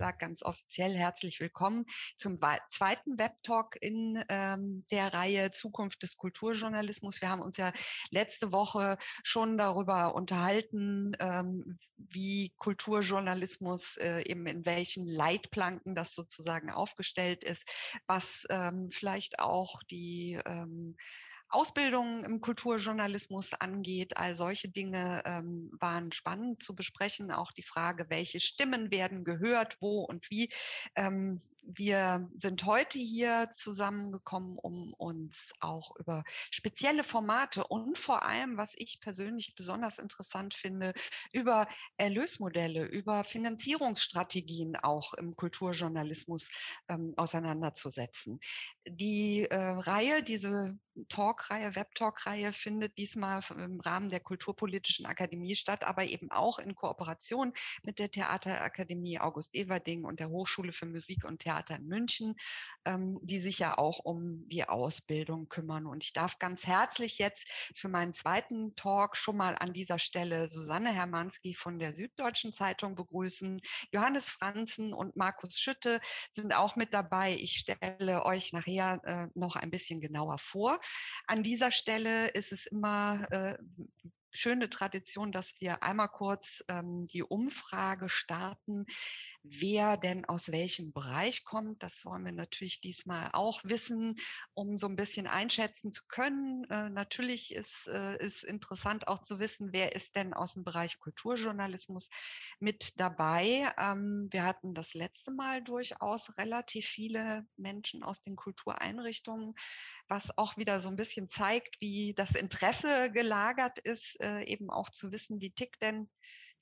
sage ganz offiziell herzlich willkommen zum zweiten Webtalk in ähm, der Reihe Zukunft des Kulturjournalismus. Wir haben uns ja letzte Woche schon darüber unterhalten, ähm, wie Kulturjournalismus äh, eben in welchen Leitplanken das sozusagen aufgestellt ist, was ähm, vielleicht auch die ähm, Ausbildung im Kulturjournalismus angeht. All solche Dinge ähm, waren spannend zu besprechen. Auch die Frage, welche Stimmen werden gehört, wo und wie. Ähm, wir sind heute hier zusammengekommen, um uns auch über spezielle Formate und vor allem, was ich persönlich besonders interessant finde, über Erlösmodelle, über Finanzierungsstrategien auch im Kulturjournalismus ähm, auseinanderzusetzen. Die äh, Reihe, diese Talkreihe, Web-Talk-Reihe findet diesmal im Rahmen der Kulturpolitischen Akademie statt, aber eben auch in Kooperation mit der Theaterakademie August Everding und der Hochschule für Musik und Theater in München, ähm, die sich ja auch um die Ausbildung kümmern. Und ich darf ganz herzlich jetzt für meinen zweiten Talk schon mal an dieser Stelle Susanne Hermanski von der Süddeutschen Zeitung begrüßen. Johannes Franzen und Markus Schütte sind auch mit dabei. Ich stelle euch nachher äh, noch ein bisschen genauer vor. An dieser Stelle ist es immer äh, schöne Tradition, dass wir einmal kurz ähm, die Umfrage starten, wer denn aus welchem Bereich kommt. Das wollen wir natürlich diesmal auch wissen, um so ein bisschen einschätzen zu können. Äh, natürlich ist, äh, ist interessant auch zu wissen, wer ist denn aus dem Bereich Kulturjournalismus mit dabei. Ähm, wir hatten das letzte Mal durchaus relativ viele Menschen aus den Kultureinrichtungen, was auch wieder so ein bisschen zeigt, wie das Interesse gelagert ist, äh, eben auch zu wissen, wie tickt denn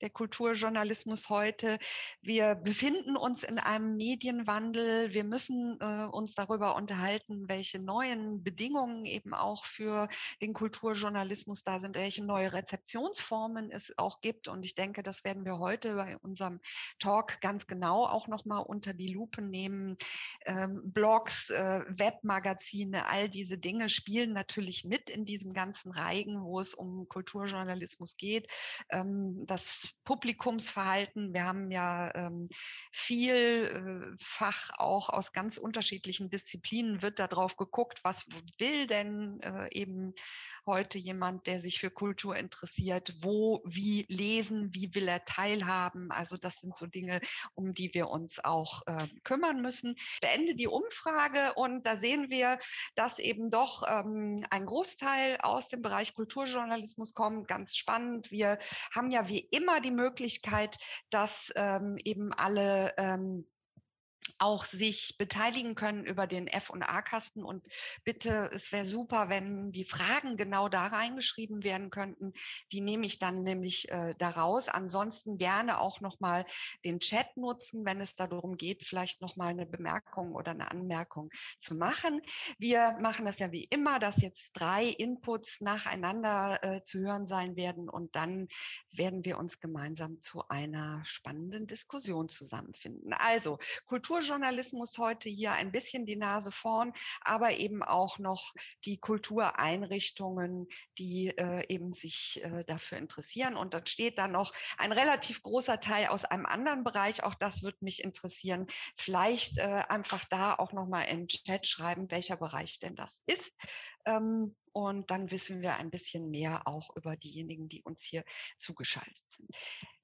der Kulturjournalismus heute. Wir befinden uns in einem Medienwandel. Wir müssen äh, uns darüber unterhalten, welche neuen Bedingungen eben auch für den Kulturjournalismus da sind, welche neue Rezeptionsformen es auch gibt. Und ich denke, das werden wir heute bei unserem Talk ganz genau auch nochmal unter die Lupe nehmen. Ähm, Blogs, äh, Webmagazine, all diese Dinge spielen natürlich mit in diesem ganzen Reigen, wo es um Kulturjournalismus geht. Ähm, das Publikumsverhalten. Wir haben ja ähm, vielfach auch aus ganz unterschiedlichen Disziplinen wird darauf geguckt, was will denn äh, eben heute jemand, der sich für Kultur interessiert, wo, wie lesen, wie will er teilhaben. Also das sind so Dinge, um die wir uns auch äh, kümmern müssen. Beende die Umfrage und da sehen wir, dass eben doch ähm, ein Großteil aus dem Bereich Kulturjournalismus kommt. Ganz spannend. Wir haben ja wie immer die Möglichkeit, dass ähm, eben alle ähm, auch sich beteiligen können über den F- und A-Kasten. Und bitte, es wäre super, wenn die Fragen genau da reingeschrieben werden könnten. Die nehme ich dann nämlich äh, daraus. Ansonsten gerne auch nochmal den Chat nutzen, wenn es darum geht, vielleicht nochmal eine Bemerkung oder eine Anmerkung zu machen. Wir machen das ja wie immer, dass jetzt drei Inputs nacheinander äh, zu hören sein werden und dann werden wir uns gemeinsam zu einer spannenden Diskussion zusammenfinden. Also Kultur Kulturjournalismus heute hier ein bisschen die Nase vorn, aber eben auch noch die Kultureinrichtungen, die äh, eben sich äh, dafür interessieren. Und dann steht da noch ein relativ großer Teil aus einem anderen Bereich. Auch das wird mich interessieren. Vielleicht äh, einfach da auch nochmal im Chat schreiben, welcher Bereich denn das ist. Ähm, und dann wissen wir ein bisschen mehr auch über diejenigen, die uns hier zugeschaltet sind.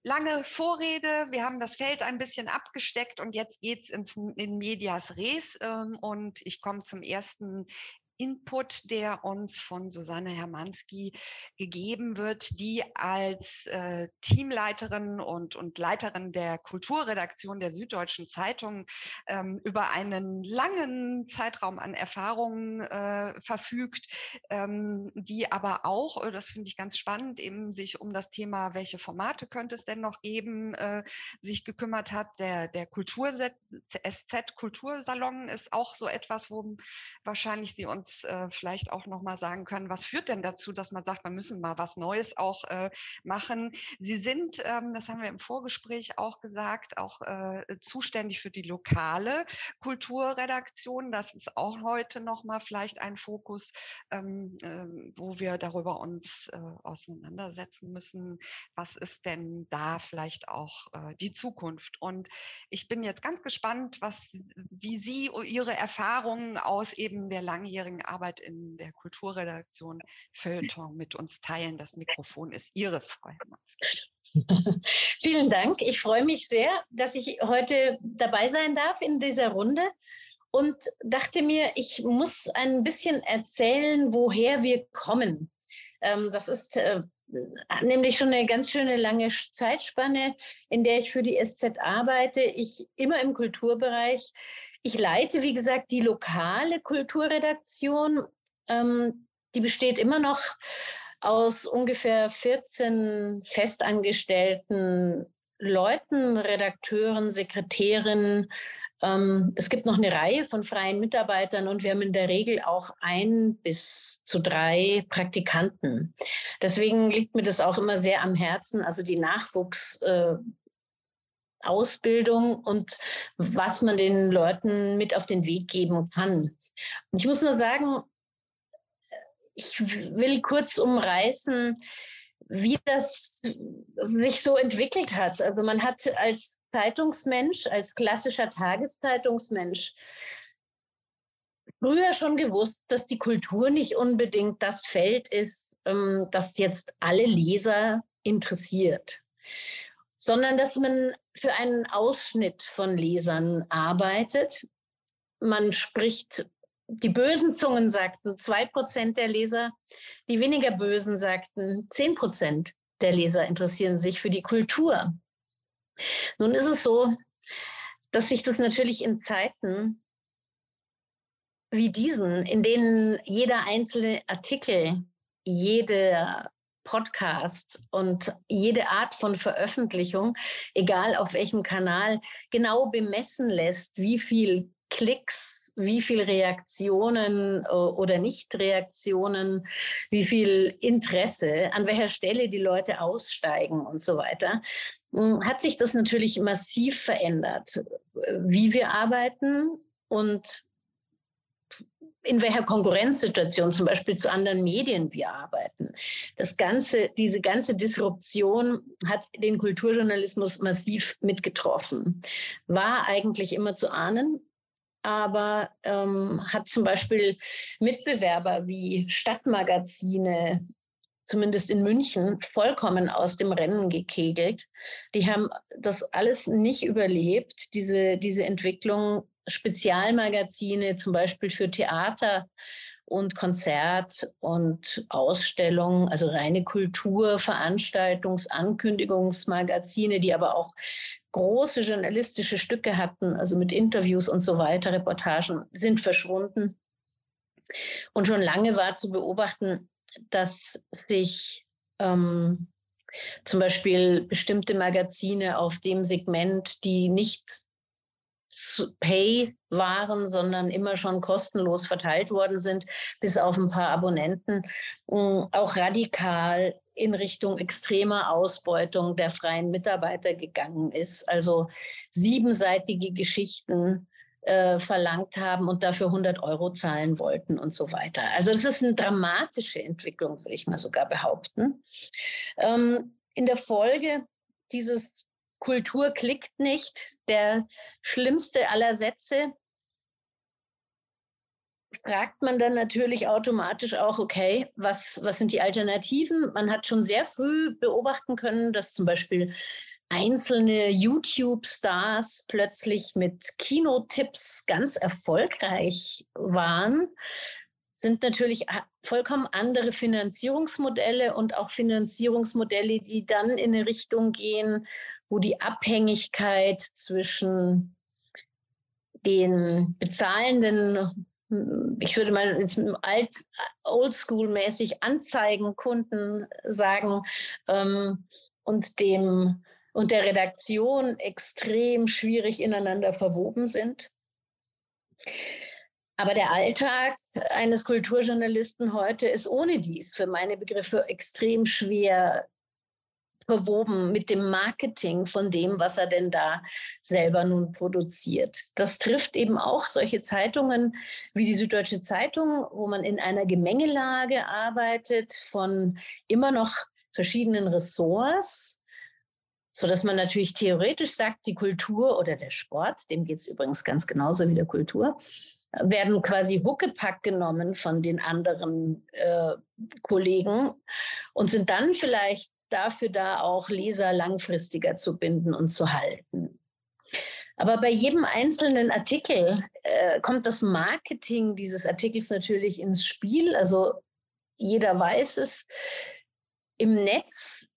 Lange Vorrede, wir haben das Feld ein bisschen abgesteckt und jetzt geht es in Medias Res. Ähm, und ich komme zum ersten Input, der uns von Susanne Hermanski gegeben wird, die als äh, Teamleiterin und, und Leiterin der Kulturredaktion der Süddeutschen Zeitung ähm, über einen langen Zeitraum an Erfahrungen äh, verfügt, ähm, die aber auch, äh, das finde ich ganz spannend, eben sich um das Thema, welche Formate könnte es denn noch geben, äh, sich gekümmert hat. Der, der Kultur SZ Kultursalon ist auch so etwas, wo wahrscheinlich Sie uns uns äh, vielleicht auch noch mal sagen können, was führt denn dazu, dass man sagt, wir müssen mal was Neues auch äh, machen. Sie sind, ähm, das haben wir im Vorgespräch auch gesagt, auch äh, zuständig für die lokale Kulturredaktion. Das ist auch heute noch mal vielleicht ein Fokus, ähm, ähm, wo wir darüber uns äh, auseinandersetzen müssen. Was ist denn da vielleicht auch äh, die Zukunft? Und ich bin jetzt ganz gespannt, was, wie Sie Ihre Erfahrungen aus eben der langjährigen Arbeit in der Kulturredaktion Feuilleton mit uns teilen. Das Mikrofon ist Ihres, Frau Hermanski. Vielen Dank. Ich freue mich sehr, dass ich heute dabei sein darf in dieser Runde und dachte mir, ich muss ein bisschen erzählen, woher wir kommen. Ähm, das ist äh, nämlich schon eine ganz schöne lange Zeitspanne, in der ich für die SZ arbeite. Ich immer im Kulturbereich. Ich leite, wie gesagt, die lokale Kulturredaktion. Ähm, die besteht immer noch aus ungefähr 14 festangestellten Leuten, Redakteuren, Sekretärinnen, ähm, es gibt noch eine Reihe von freien Mitarbeitern und wir haben in der Regel auch ein bis zu drei Praktikanten. Deswegen liegt mir das auch immer sehr am Herzen, also die Nachwuchsausbildung äh, und was man den Leuten mit auf den Weg geben kann. Und ich muss nur sagen, ich will kurz umreißen, wie das sich so entwickelt hat. Also man hat als Zeitungsmensch, als klassischer Tageszeitungsmensch früher schon gewusst, dass die Kultur nicht unbedingt das Feld ist, ähm, das jetzt alle Leser interessiert, sondern dass man für einen Ausschnitt von Lesern arbeitet. Man spricht die bösen Zungen sagten, zwei Prozent der Leser, die weniger bösen sagten, zehn Prozent der Leser interessieren sich für die Kultur. Nun ist es so, dass sich das natürlich in Zeiten wie diesen, in denen jeder einzelne Artikel, jeder Podcast und jede Art von Veröffentlichung, egal auf welchem Kanal, genau bemessen lässt, wie viel Klicks, wie viel Reaktionen äh, oder Nicht-Reaktionen, wie viel Interesse, an welcher Stelle die Leute aussteigen und so weiter, hm, hat sich das natürlich massiv verändert, wie wir arbeiten und in welcher Konkurrenzsituation zum Beispiel zu anderen Medien wir arbeiten. Das ganze, diese ganze Disruption hat den Kulturjournalismus massiv mitgetroffen. War eigentlich immer zu ahnen, aber ähm, hat zum Beispiel Mitbewerber wie Stadtmagazine, zumindest in München, vollkommen aus dem Rennen gekegelt. Die haben das alles nicht überlebt, diese, diese Entwicklung. Spezialmagazine, zum Beispiel für Theater und Konzert und Ausstellung, also reine Kultur, Veranstaltungs-, Ankündigungsmagazine, die aber auch große journalistische Stücke hatten, also mit Interviews und so weiter, Reportagen, sind verschwunden. Und schon lange war zu beobachten, dass sich ähm, zum Beispiel bestimmte Magazine auf dem Segment, die nicht Pay waren, sondern immer schon kostenlos verteilt worden sind, bis auf ein paar Abonnenten, auch radikal in Richtung extremer Ausbeutung der freien Mitarbeiter gegangen ist. Also siebenseitige Geschichten äh, verlangt haben und dafür 100 Euro zahlen wollten und so weiter. Also das ist eine dramatische Entwicklung, würde ich mal sogar behaupten. Ähm, in der Folge dieses Kultur klickt nicht, der schlimmste aller Sätze, fragt man dann natürlich automatisch auch, okay, was, was sind die Alternativen? Man hat schon sehr früh beobachten können, dass zum Beispiel einzelne YouTube-Stars plötzlich mit Kinotipps ganz erfolgreich waren, sind natürlich vollkommen andere Finanzierungsmodelle und auch Finanzierungsmodelle, die dann in eine Richtung gehen, wo die Abhängigkeit zwischen den bezahlenden ich würde mal jetzt alt, oldschool-mäßig Anzeigenkunden sagen ähm, und dem und der Redaktion extrem schwierig ineinander verwoben sind. Aber der Alltag eines Kulturjournalisten heute ist ohne dies für meine Begriffe extrem schwer verwoben mit dem Marketing von dem, was er denn da selber nun produziert. Das trifft eben auch solche Zeitungen wie die Süddeutsche Zeitung, wo man in einer Gemengelage arbeitet von immer noch verschiedenen Ressorts, so dass man natürlich theoretisch sagt, die Kultur oder der Sport, dem geht es übrigens ganz genauso wie der Kultur, werden quasi Huckepack genommen von den anderen äh, Kollegen und sind dann vielleicht dafür da, auch Leser langfristiger zu binden und zu halten. Aber bei jedem einzelnen Artikel äh, kommt das Marketing dieses Artikels natürlich ins Spiel. Also jeder weiß es. Im Netz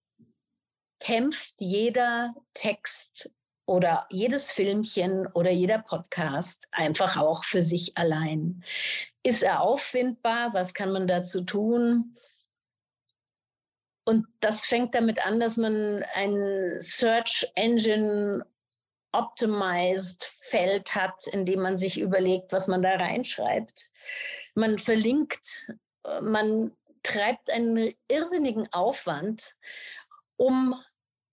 kämpft jeder Text oder jedes Filmchen oder jeder Podcast einfach auch für sich allein. Ist er auffindbar? Was kann man dazu tun? Und das fängt damit an, dass man ein Search Engine optimized Feld hat, in dem man sich überlegt, was man da reinschreibt. Man verlinkt, man treibt einen irrsinnigen Aufwand, um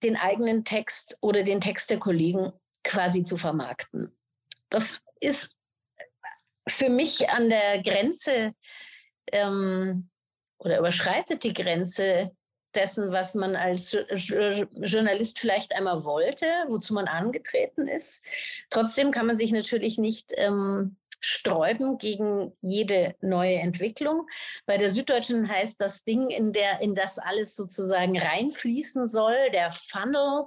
den eigenen Text oder den Text der Kollegen quasi zu vermarkten. Das ist für mich an der Grenze ähm, oder überschreitet die Grenze dessen, was man als Journalist vielleicht einmal wollte, wozu man angetreten ist. Trotzdem kann man sich natürlich nicht ähm, sträuben gegen jede neue Entwicklung. Bei der Süddeutschen heißt das Ding, in, der, in das alles sozusagen reinfließen soll, der Funnel.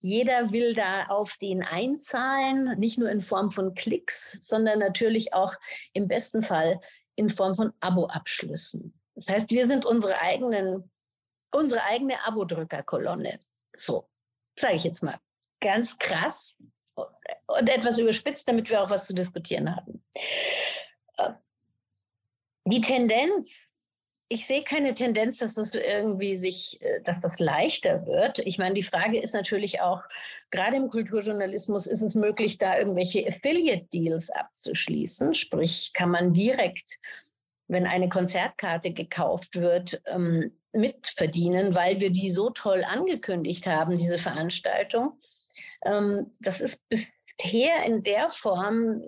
Jeder will da auf den einzahlen, nicht nur in Form von Klicks, sondern natürlich auch im besten Fall in Form von Abo-Abschlüssen. Das heißt, wir sind unsere eigenen unsere eigene Abo-Drückerkolonne. So, sage ich jetzt mal. Ganz krass und etwas überspitzt, damit wir auch was zu diskutieren haben. Die Tendenz, ich sehe keine Tendenz, dass das irgendwie sich, äh, dass das leichter wird. Ich meine, die Frage ist natürlich auch, gerade im Kulturjournalismus ist es möglich, da irgendwelche Affiliate-Deals abzuschließen. Sprich, kann man direkt, wenn eine Konzertkarte gekauft wird, ähm, mitverdienen, weil wir die so toll angekündigt haben, diese Veranstaltung. Ähm, das ist bisher in der Form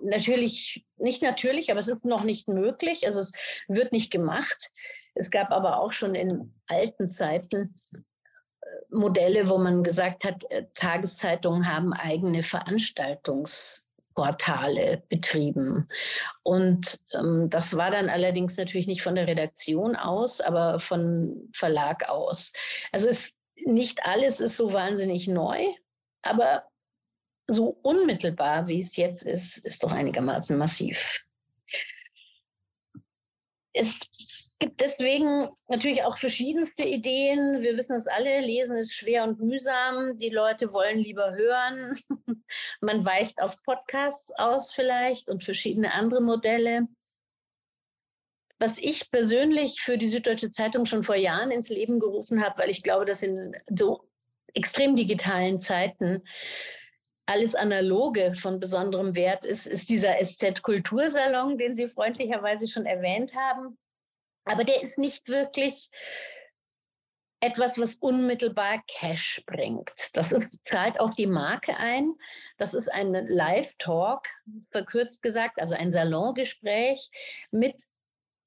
natürlich nicht natürlich, aber es ist noch nicht möglich. Also es wird nicht gemacht. Es gab aber auch schon in alten Zeiten äh, Modelle, wo man gesagt hat, äh, Tageszeitungen haben eigene Veranstaltungs Portale betrieben. Und ähm, das war dann allerdings natürlich nicht von der Redaktion aus, aber von Verlag aus. Also es, nicht alles ist so wahnsinnig neu, aber so unmittelbar, wie es jetzt ist, ist doch einigermaßen massiv. Es gibt deswegen natürlich auch verschiedenste Ideen. Wir wissen es alle, lesen ist schwer und mühsam. Die Leute wollen lieber hören. Man weicht auf Podcasts aus vielleicht und verschiedene andere Modelle. Was ich persönlich für die Süddeutsche Zeitung schon vor Jahren ins Leben gerufen habe, weil ich glaube, dass in so extrem digitalen Zeiten alles Analoge von besonderem Wert ist, ist dieser SZ-Kultursalon, den Sie freundlicherweise schon erwähnt haben. Aber der ist nicht wirklich etwas, was unmittelbar Cash bringt. Das ist, zahlt auf die Marke ein. Das ist ein Live-Talk, verkürzt gesagt, also ein Salongespräch mit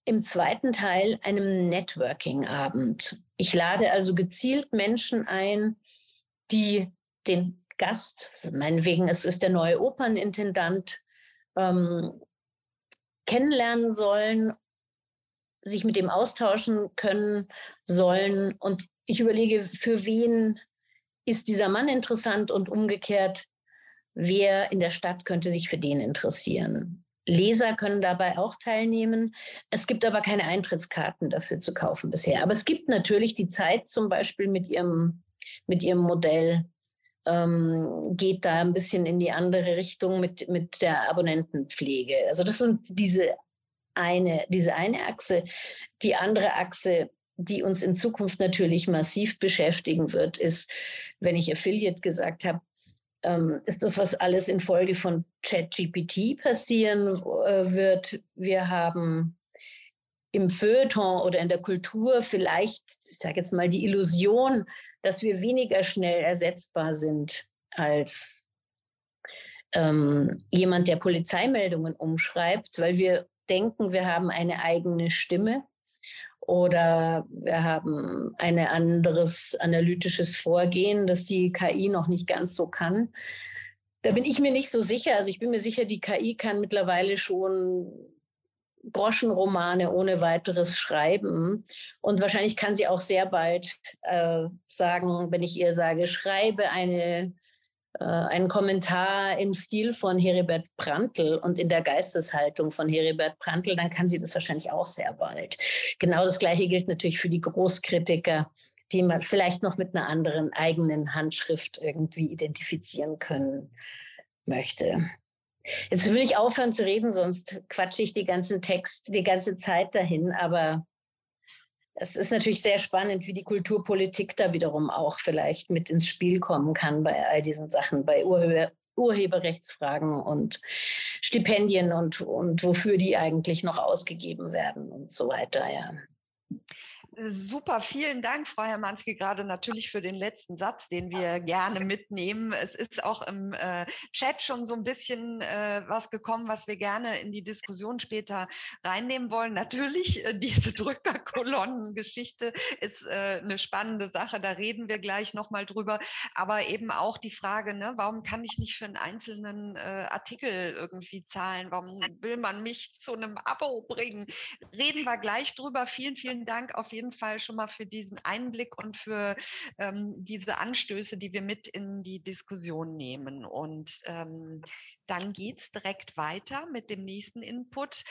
im zweiten Teil einem Networking-Abend. Ich lade also gezielt Menschen ein, die den Gast, meinetwegen es ist der neue Opernintendant, ähm, kennenlernen sollen sich mit dem austauschen können sollen. Und ich überlege, für wen ist dieser Mann interessant und umgekehrt, wer in der Stadt könnte sich für den interessieren. Leser können dabei auch teilnehmen. Es gibt aber keine Eintrittskarten dafür zu kaufen bisher. Aber es gibt natürlich die Zeit zum Beispiel mit ihrem, mit ihrem Modell, ähm, geht da ein bisschen in die andere Richtung mit, mit der Abonnentenpflege. Also das sind diese eine, diese eine Achse. Die andere Achse, die uns in Zukunft natürlich massiv beschäftigen wird, ist, wenn ich Affiliate gesagt habe, ähm, ist das, was alles infolge von ChatGPT passieren äh, wird. Wir haben im Feuilleton oder in der Kultur vielleicht, ich sage jetzt mal, die Illusion, dass wir weniger schnell ersetzbar sind als ähm, jemand, der Polizeimeldungen umschreibt, weil wir denken, wir haben eine eigene Stimme oder wir haben ein anderes analytisches Vorgehen, das die KI noch nicht ganz so kann. Da bin ich mir nicht so sicher. Also ich bin mir sicher, die KI kann mittlerweile schon Groschenromane ohne weiteres schreiben. Und wahrscheinlich kann sie auch sehr bald äh, sagen, wenn ich ihr sage, schreibe eine äh, einen Kommentar im Stil von Heribert Prantl und in der Geisteshaltung von Heribert Prantl, dann kann sie das wahrscheinlich auch sehr bald. Genau das Gleiche gilt natürlich für die Großkritiker, die man vielleicht noch mit einer anderen eigenen Handschrift irgendwie identifizieren können möchte. Jetzt will ich aufhören zu reden, sonst quatsche ich die ganzen Text, die ganze Zeit dahin, aber es ist natürlich sehr spannend, wie die Kulturpolitik da wiederum auch vielleicht mit ins Spiel kommen kann bei all diesen Sachen, bei Urheber, Urheberrechtsfragen und Stipendien und, und wofür die eigentlich noch ausgegeben werden und so weiter, ja. Super, vielen Dank, Frau Hermanski, gerade natürlich für den letzten Satz, den wir gerne mitnehmen. Es ist auch im äh, Chat schon so ein bisschen äh, was gekommen, was wir gerne in die Diskussion später reinnehmen wollen. Natürlich, äh, diese Drückerkolonnengeschichte ist äh, eine spannende Sache, da reden wir gleich nochmal drüber. Aber eben auch die Frage, ne, warum kann ich nicht für einen einzelnen äh, Artikel irgendwie zahlen? Warum will man mich zu einem Abo bringen? Reden wir gleich drüber. Vielen, vielen Dank auf jeden jeden Fall schon mal für diesen Einblick und für ähm, diese Anstöße, die wir mit in die Diskussion nehmen. Und ähm, dann geht es direkt weiter mit dem nächsten Input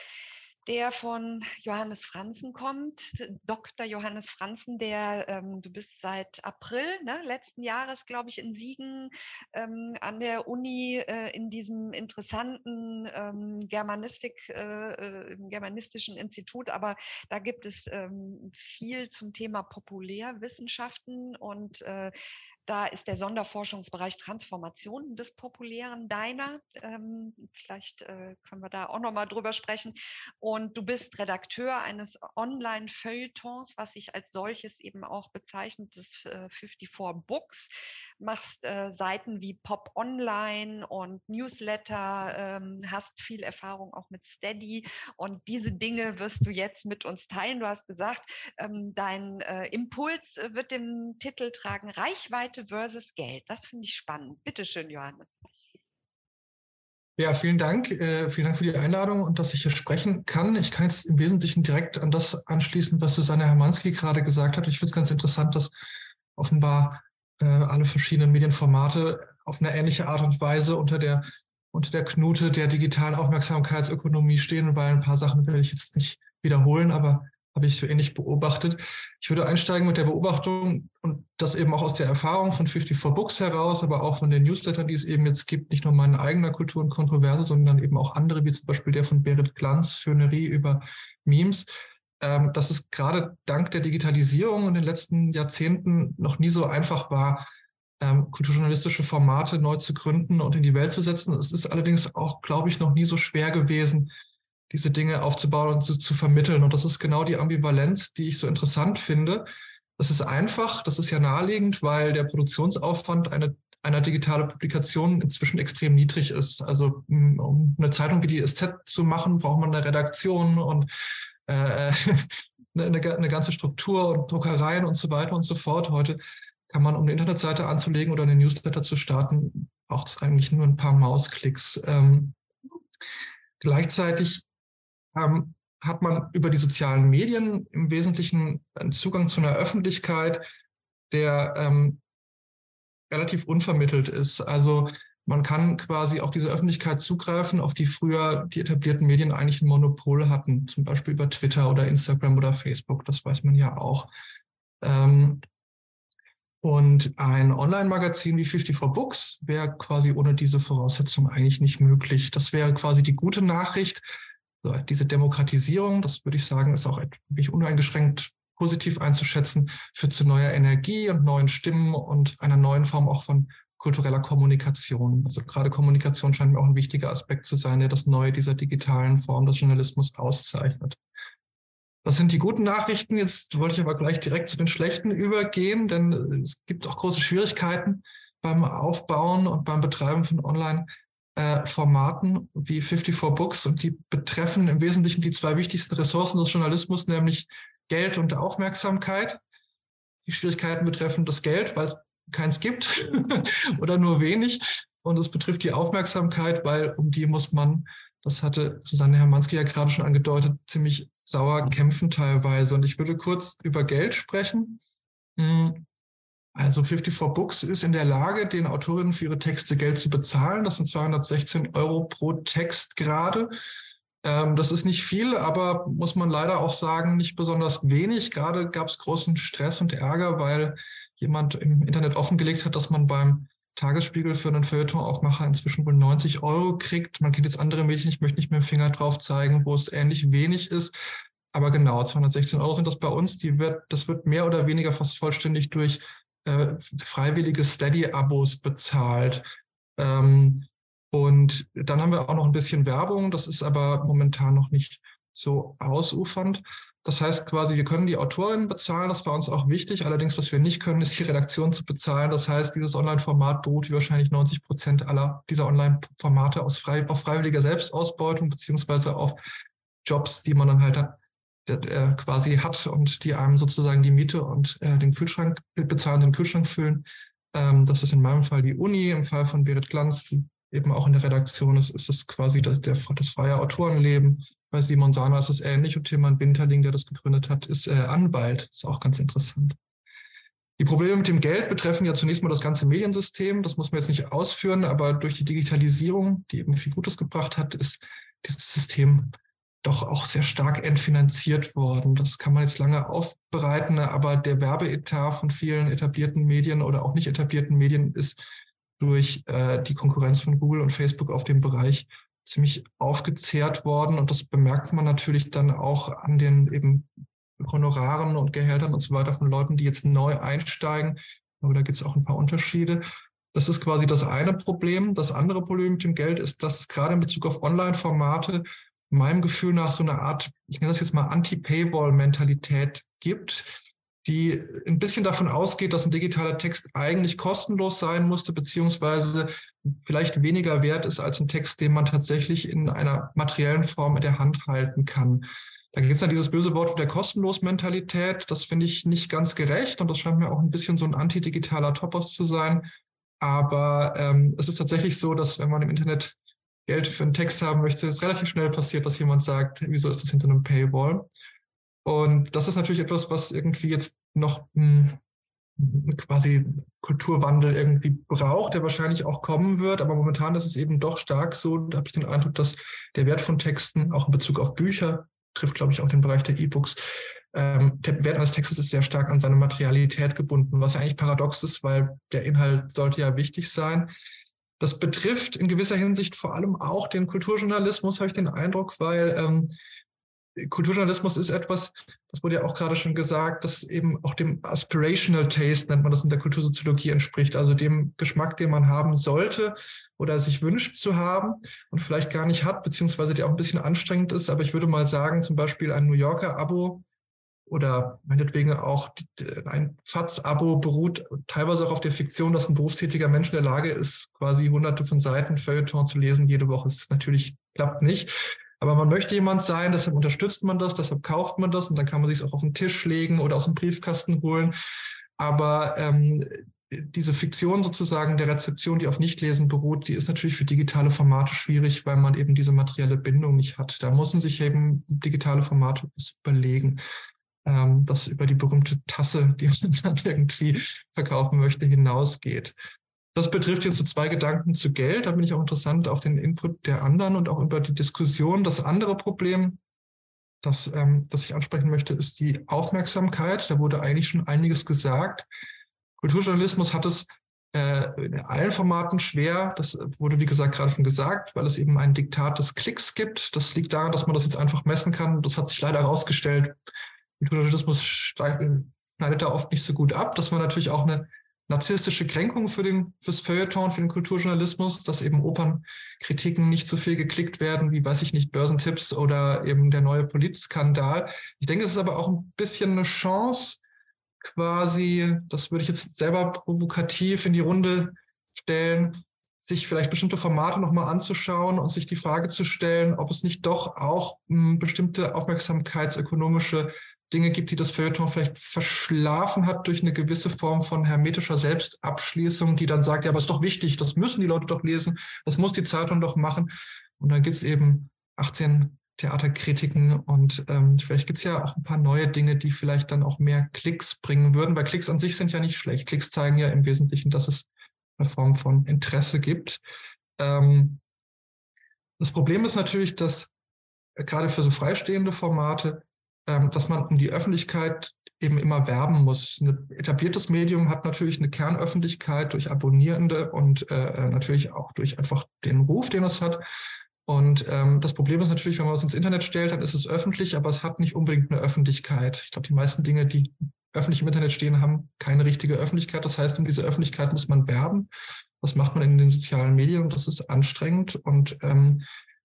der von Johannes Franzen kommt. Dr. Johannes Franzen, der, ähm, du bist seit April ne, letzten Jahres, glaube ich, in Siegen ähm, an der Uni äh, in diesem interessanten ähm, Germanistik, äh, äh germanistischen Institut. Aber da gibt es ähm, viel zum Thema Populärwissenschaften und äh, da ist der Sonderforschungsbereich Transformation des Populären deiner. Ähm, vielleicht äh, können wir da auch nochmal drüber sprechen. Und du bist Redakteur eines Online-Feuilletons, was sich als solches eben auch bezeichnet, das äh, 54 Books. Machst äh, Seiten wie Pop Online und Newsletter, ähm, hast viel Erfahrung auch mit Steady. Und diese Dinge wirst du jetzt mit uns teilen. Du hast gesagt, ähm, dein äh, Impuls äh, wird den Titel tragen, Reichweite Reichweite versus Geld. Das finde ich spannend. Bitte schön, Johannes. Ja, vielen Dank. Äh, vielen Dank für die Einladung und dass ich hier sprechen kann. Ich kann jetzt im Wesentlichen direkt an das anschließen, was Susanne Hermanski gerade gesagt hat. Ich finde es ganz interessant, dass offenbar äh, alle verschiedenen Medienformate auf eine ähnliche Art und Weise unter der, unter der Knute der digitalen Aufmerksamkeitsökonomie stehen, weil ein paar Sachen werde ich jetzt nicht wiederholen, aber habe ich so ähnlich beobachtet. Ich würde einsteigen mit der Beobachtung und das eben auch aus der Erfahrung von 54 Books heraus, aber auch von den Newslettern, die es eben jetzt gibt, nicht nur meine eigener Kultur und Kontroverse, sondern eben auch andere, wie zum Beispiel der von Berit Glanz, Föhnerie über Memes, dass es gerade dank der Digitalisierung in den letzten Jahrzehnten noch nie so einfach war, ähm, kulturjournalistische Formate neu zu gründen und in die Welt zu setzen. Es ist allerdings auch, glaube ich, noch nie so schwer gewesen, diese Dinge aufzubauen und zu, zu vermitteln. Und das ist genau die Ambivalenz, die ich so interessant finde. Das ist einfach, das ist ja naheliegend, weil der Produktionsaufwand eine, einer digitalen Publikation inzwischen extrem niedrig ist. Also um eine Zeitung wie die SZ zu machen, braucht man eine Redaktion und äh, eine, eine ganze Struktur und Druckereien und so weiter und so fort. Heute kann man, um eine Internetseite anzulegen oder eine Newsletter zu starten, braucht es eigentlich nur ein paar Mausklicks. Ähm, gleichzeitig ähm, hat man über die sozialen Medien im Wesentlichen einen Zugang zu einer Öffentlichkeit, der ähm, relativ unvermittelt ist. Also man kann quasi auf diese Öffentlichkeit zugreifen, auf die früher die etablierten Medien eigentlich ein Monopol hatten, zum Beispiel über Twitter oder Instagram oder Facebook, das weiß man ja auch. Ähm, und ein Online-Magazin wie 54 Books wäre quasi ohne diese Voraussetzung eigentlich nicht möglich. Das wäre quasi die gute Nachricht. So, diese Demokratisierung, das würde ich sagen, ist auch wirklich uneingeschränkt positiv einzuschätzen, führt zu neuer Energie und neuen Stimmen und einer neuen Form auch von kultureller Kommunikation. Also gerade Kommunikation scheint mir auch ein wichtiger Aspekt zu sein, der das Neue dieser digitalen Form des Journalismus auszeichnet. Das sind die guten Nachrichten. Jetzt wollte ich aber gleich direkt zu den schlechten übergehen, denn es gibt auch große Schwierigkeiten beim Aufbauen und beim Betreiben von Online-Formaten äh, wie 54 Books und die betreffen im Wesentlichen die zwei wichtigsten Ressourcen des Journalismus, nämlich Geld und Aufmerksamkeit. Die Schwierigkeiten betreffen das Geld, weil keins gibt oder nur wenig. Und es betrifft die Aufmerksamkeit, weil um die muss man, das hatte Susanne Hermanski ja gerade schon angedeutet, ziemlich sauer kämpfen teilweise. Und ich würde kurz über Geld sprechen. Hm. Also 54 Books ist in der Lage, den Autorinnen für ihre Texte Geld zu bezahlen. Das sind 216 Euro pro Text gerade. Ähm, das ist nicht viel, aber muss man leider auch sagen, nicht besonders wenig. Gerade gab es großen Stress und Ärger, weil jemand im Internet offengelegt hat, dass man beim Tagesspiegel für einen Feuilletonaufmacher inzwischen wohl 90 Euro kriegt. Man kennt jetzt andere Medien, ich möchte nicht mit dem Finger drauf zeigen, wo es ähnlich wenig ist. Aber genau, 216 Euro sind das bei uns. Die wird, das wird mehr oder weniger fast vollständig durch äh, freiwillige Steady-Abos bezahlt. Ähm, und dann haben wir auch noch ein bisschen Werbung. Das ist aber momentan noch nicht so ausufernd. Das heißt quasi, wir können die Autorinnen bezahlen, das war uns auch wichtig. Allerdings, was wir nicht können, ist die Redaktion zu bezahlen. Das heißt, dieses Online-Format beruht wie wahrscheinlich 90 Prozent aller dieser Online-Formate aus frei, auf freiwilliger Selbstausbeutung beziehungsweise auf Jobs, die man dann halt äh, quasi hat und die einem sozusagen die Miete und äh, den Kühlschrank bezahlen, den Kühlschrank füllen. Ähm, das ist in meinem Fall die Uni, im Fall von Berit Glanz, die eben auch in der Redaktion ist, ist es quasi das, der, das freie Autorenleben. Bei Simon Sana ist es ähnlich und Tilman Winterling, der das gegründet hat, ist äh, Anwalt. Ist auch ganz interessant. Die Probleme mit dem Geld betreffen ja zunächst mal das ganze Mediensystem. Das muss man jetzt nicht ausführen, aber durch die Digitalisierung, die eben viel Gutes gebracht hat, ist dieses System doch auch sehr stark entfinanziert worden. Das kann man jetzt lange aufbereiten, aber der Werbeetat von vielen etablierten Medien oder auch nicht etablierten Medien ist durch äh, die Konkurrenz von Google und Facebook auf dem Bereich ziemlich aufgezehrt worden. Und das bemerkt man natürlich dann auch an den eben Honoraren und Gehältern und so weiter von Leuten, die jetzt neu einsteigen. Aber da gibt es auch ein paar Unterschiede. Das ist quasi das eine Problem. Das andere Problem mit dem Geld ist, dass es gerade in Bezug auf Online-Formate meinem Gefühl nach so eine Art, ich nenne das jetzt mal Anti-Paywall-Mentalität gibt, die ein bisschen davon ausgeht, dass ein digitaler Text eigentlich kostenlos sein musste, beziehungsweise vielleicht weniger wert ist als ein Text, den man tatsächlich in einer materiellen Form in der Hand halten kann. Da gibt es dann dieses böse Wort der Kostenlos-Mentalität. Das finde ich nicht ganz gerecht und das scheint mir auch ein bisschen so ein antidigitaler Topos zu sein. Aber ähm, es ist tatsächlich so, dass wenn man im Internet Geld für einen Text haben möchte, es relativ schnell passiert, dass jemand sagt, wieso ist das hinter einem Paywall? Und das ist natürlich etwas, was irgendwie jetzt noch hm, quasi Kulturwandel irgendwie braucht, der wahrscheinlich auch kommen wird. Aber momentan ist es eben doch stark so, da habe ich den Eindruck, dass der Wert von Texten auch in Bezug auf Bücher trifft, glaube ich, auch den Bereich der E-Books. Ähm, der Wert eines Textes ist sehr stark an seine Materialität gebunden, was ja eigentlich paradox ist, weil der Inhalt sollte ja wichtig sein. Das betrifft in gewisser Hinsicht vor allem auch den Kulturjournalismus, habe ich den Eindruck, weil ähm, Kulturjournalismus ist etwas, das wurde ja auch gerade schon gesagt, das eben auch dem Aspirational Taste, nennt man das in der Kultursoziologie, entspricht, also dem Geschmack, den man haben sollte oder sich wünscht zu haben und vielleicht gar nicht hat, beziehungsweise der auch ein bisschen anstrengend ist. Aber ich würde mal sagen, zum Beispiel ein New Yorker-Abo oder meinetwegen auch ein FATS-Abo beruht teilweise auch auf der Fiktion, dass ein berufstätiger Mensch in der Lage ist, quasi hunderte von Seiten Feuilleton zu lesen jede Woche. Das natürlich klappt nicht. Aber man möchte jemand sein, deshalb unterstützt man das, deshalb kauft man das und dann kann man sich auch auf den Tisch legen oder aus dem Briefkasten holen. Aber ähm, diese Fiktion sozusagen der Rezeption, die auf Nichtlesen beruht, die ist natürlich für digitale Formate schwierig, weil man eben diese materielle Bindung nicht hat. Da müssen sich eben digitale Formate überlegen, ähm, das über die berühmte Tasse, die man dann irgendwie verkaufen möchte, hinausgeht. Das betrifft jetzt so zwei Gedanken zu Geld. Da bin ich auch interessant auf den Input der anderen und auch über die Diskussion. Das andere Problem, das, ähm, das ich ansprechen möchte, ist die Aufmerksamkeit. Da wurde eigentlich schon einiges gesagt. Kulturjournalismus hat es äh, in allen Formaten schwer. Das wurde, wie gesagt, gerade schon gesagt, weil es eben ein Diktat des Klicks gibt. Das liegt daran, dass man das jetzt einfach messen kann. Das hat sich leider herausgestellt. Kulturjournalismus schneidet da oft nicht so gut ab, dass man natürlich auch eine narzisstische Kränkung für den, fürs Feuilleton, für den Kulturjournalismus, dass eben Opernkritiken nicht so viel geklickt werden, wie, weiß ich nicht, Börsentipps oder eben der neue Politskandal. Ich denke, es ist aber auch ein bisschen eine Chance, quasi, das würde ich jetzt selber provokativ in die Runde stellen, sich vielleicht bestimmte Formate nochmal anzuschauen und sich die Frage zu stellen, ob es nicht doch auch hm, bestimmte aufmerksamkeitsökonomische Dinge gibt, die das Feuilleton vielleicht verschlafen hat durch eine gewisse Form von hermetischer Selbstabschließung, die dann sagt, ja, aber ist doch wichtig, das müssen die Leute doch lesen, das muss die Zeitung doch machen. Und dann gibt es eben 18 Theaterkritiken und ähm, vielleicht gibt es ja auch ein paar neue Dinge, die vielleicht dann auch mehr Klicks bringen würden, weil Klicks an sich sind ja nicht schlecht. Klicks zeigen ja im Wesentlichen, dass es eine Form von Interesse gibt. Ähm, das Problem ist natürlich, dass äh, gerade für so freistehende Formate, dass man um die Öffentlichkeit eben immer werben muss. Ein etabliertes Medium hat natürlich eine Kernöffentlichkeit durch Abonnierende und äh, äh, natürlich auch durch einfach den Ruf, den es hat. Und ähm, das Problem ist natürlich, wenn man es ins Internet stellt, dann ist es öffentlich, aber es hat nicht unbedingt eine Öffentlichkeit. Ich glaube, die meisten Dinge, die öffentlich im Internet stehen, haben keine richtige Öffentlichkeit. Das heißt, um diese Öffentlichkeit muss man werben. Das macht man in den sozialen Medien und das ist anstrengend und ähm,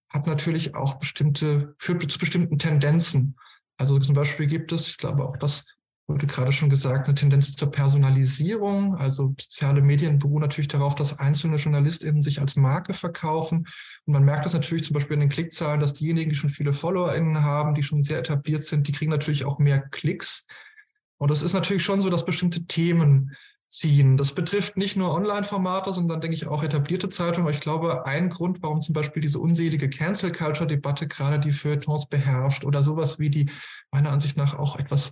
hat natürlich auch bestimmte, führt zu bestimmten Tendenzen. Also zum Beispiel gibt es, ich glaube auch das wurde gerade schon gesagt, eine Tendenz zur Personalisierung. Also soziale Medien beruhen natürlich darauf, dass einzelne JournalistInnen sich als Marke verkaufen. Und man merkt das natürlich zum Beispiel in den Klickzahlen, dass diejenigen, die schon viele FollowerInnen haben, die schon sehr etabliert sind, die kriegen natürlich auch mehr Klicks. Und es ist natürlich schon so, dass bestimmte Themen ziehen. Das betrifft nicht nur Online-Formate, sondern denke ich auch etablierte Zeitungen. Ich glaube, ein Grund, warum zum Beispiel diese unselige Cancel-Culture-Debatte gerade die Feuilletons beherrscht oder sowas wie die meiner Ansicht nach auch etwas,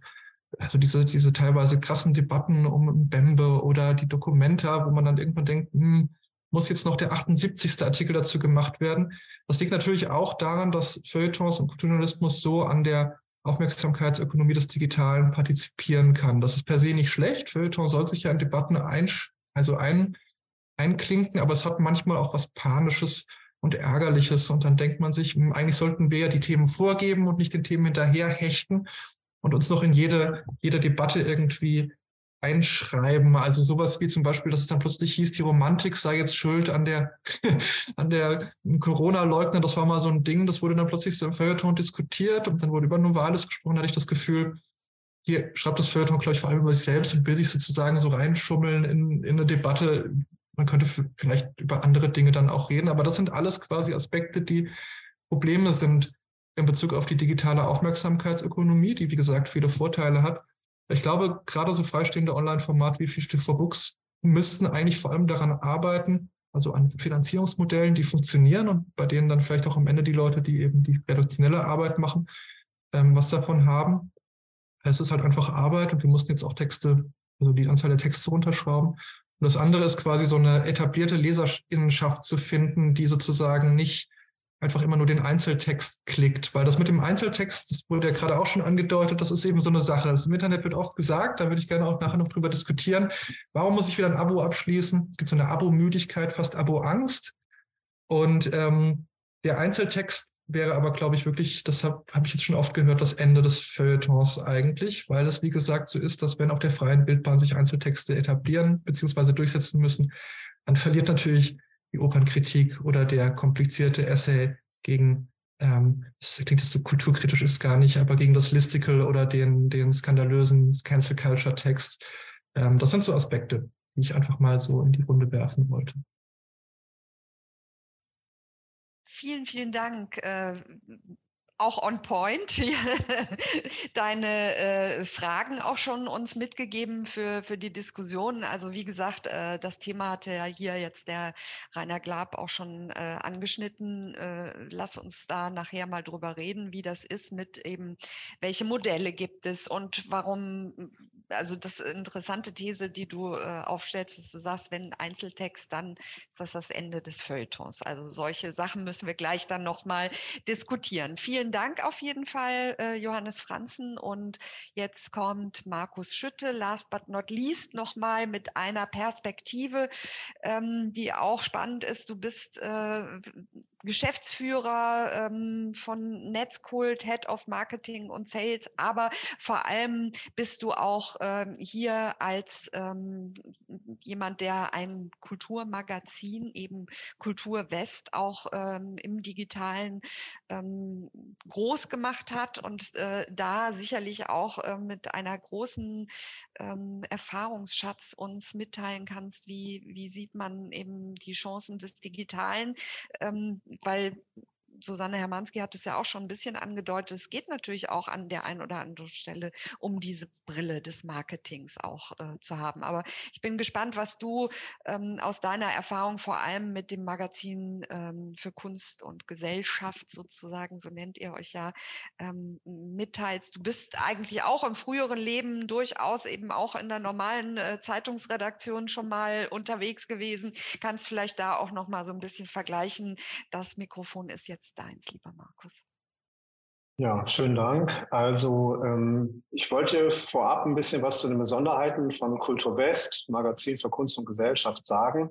also diese, diese teilweise krassen Debatten um Bembe oder die Dokumenta, wo man dann irgendwann denkt, hm, muss jetzt noch der 78. Artikel dazu gemacht werden. Das liegt natürlich auch daran, dass Feuilletons und Kulturjournalismus so an der Aufmerksamkeitsökonomie des Digitalen partizipieren kann. Das ist per se nicht schlecht. Feuilleton soll sich ja in Debatten ein, also ein, einklinken, aber es hat manchmal auch was Panisches und Ärgerliches. Und dann denkt man sich, hm, eigentlich sollten wir ja die Themen vorgeben und nicht den Themen hinterher hechten und uns noch in jede, jede Debatte irgendwie einschreiben. Also sowas wie zum Beispiel, dass es dann plötzlich hieß, die Romantik sei jetzt schuld an der, an der Corona-Leugner. Das war mal so ein Ding, das wurde dann plötzlich so im Feuilleton diskutiert und dann wurde über Novalis gesprochen, da hatte ich das Gefühl, hier schreibt das Feuilleton, glaube ich, vor allem über sich selbst und will sich sozusagen so reinschummeln in, in eine Debatte. Man könnte vielleicht über andere Dinge dann auch reden, aber das sind alles quasi Aspekte, die Probleme sind in Bezug auf die digitale Aufmerksamkeitsökonomie, die, wie gesagt, viele Vorteile hat. Ich glaube, gerade so freistehende Online-Formate wie Fichte for Books müssten eigentlich vor allem daran arbeiten, also an Finanzierungsmodellen, die funktionieren und bei denen dann vielleicht auch am Ende die Leute, die eben die redaktionelle Arbeit machen, ähm, was davon haben. Es ist halt einfach Arbeit und wir mussten jetzt auch Texte, also die Anzahl der Texte runterschrauben. Und das andere ist quasi so eine etablierte Leserinnenschaft zu finden, die sozusagen nicht einfach immer nur den Einzeltext klickt. Weil das mit dem Einzeltext, das wurde ja gerade auch schon angedeutet, das ist eben so eine Sache. Das Im Internet wird oft gesagt, da würde ich gerne auch nachher noch drüber diskutieren. Warum muss ich wieder ein Abo abschließen? Es gibt so eine Abo-Müdigkeit, fast Abo-Angst. Und ähm, der Einzeltext wäre aber, glaube ich, wirklich, das habe hab ich jetzt schon oft gehört, das Ende des Feuilletons eigentlich, weil es, wie gesagt, so ist, dass wenn auf der freien Bildbahn sich Einzeltexte etablieren bzw. durchsetzen müssen, dann verliert natürlich die Opernkritik oder der komplizierte Essay gegen, ähm, das klingt jetzt so kulturkritisch, ist gar nicht, aber gegen das Listicle oder den, den skandalösen Cancel Culture Text. Ähm, das sind so Aspekte, die ich einfach mal so in die Runde werfen wollte. Vielen, vielen Dank. Auch on point. Deine äh, Fragen auch schon uns mitgegeben für, für die Diskussion. Also wie gesagt, äh, das Thema hatte ja hier jetzt der Rainer Glab auch schon äh, angeschnitten. Äh, lass uns da nachher mal drüber reden, wie das ist mit eben, welche Modelle gibt es und warum also das interessante These, die du äh, aufstellst, dass du sagst, wenn Einzeltext, dann ist das das Ende des Feuilletons. Also solche Sachen müssen wir gleich dann nochmal diskutieren. Vielen Dank auf jeden Fall, äh, Johannes Franzen. Und jetzt kommt Markus Schütte, last but not least, nochmal mit einer Perspektive, ähm, die auch spannend ist. Du bist äh, Geschäftsführer ähm, von Netzkult, Head of Marketing und Sales, aber vor allem bist du auch ähm, hier als ähm, jemand, der ein Kulturmagazin, eben Kultur West, auch ähm, im digitalen ähm, groß gemacht hat und äh, da sicherlich auch äh, mit einer großen ähm, Erfahrungsschatz uns mitteilen kannst, wie, wie sieht man eben die Chancen des Digitalen, weil Susanne Hermanski hat es ja auch schon ein bisschen angedeutet, es geht natürlich auch an der einen oder anderen Stelle um diese Brille des Marketings auch äh, zu haben. Aber ich bin gespannt, was du ähm, aus deiner Erfahrung vor allem mit dem Magazin ähm, für Kunst und Gesellschaft sozusagen, so nennt ihr euch ja, ähm, mitteilst. Du bist eigentlich auch im früheren Leben durchaus eben auch in der normalen äh, Zeitungsredaktion schon mal unterwegs gewesen. Kannst vielleicht da auch noch mal so ein bisschen vergleichen. Das Mikrofon ist jetzt jetzt deins, lieber Markus. Ja, schönen Dank. Also ähm, ich wollte vorab ein bisschen was zu den Besonderheiten von Kultur West, Magazin für Kunst und Gesellschaft, sagen.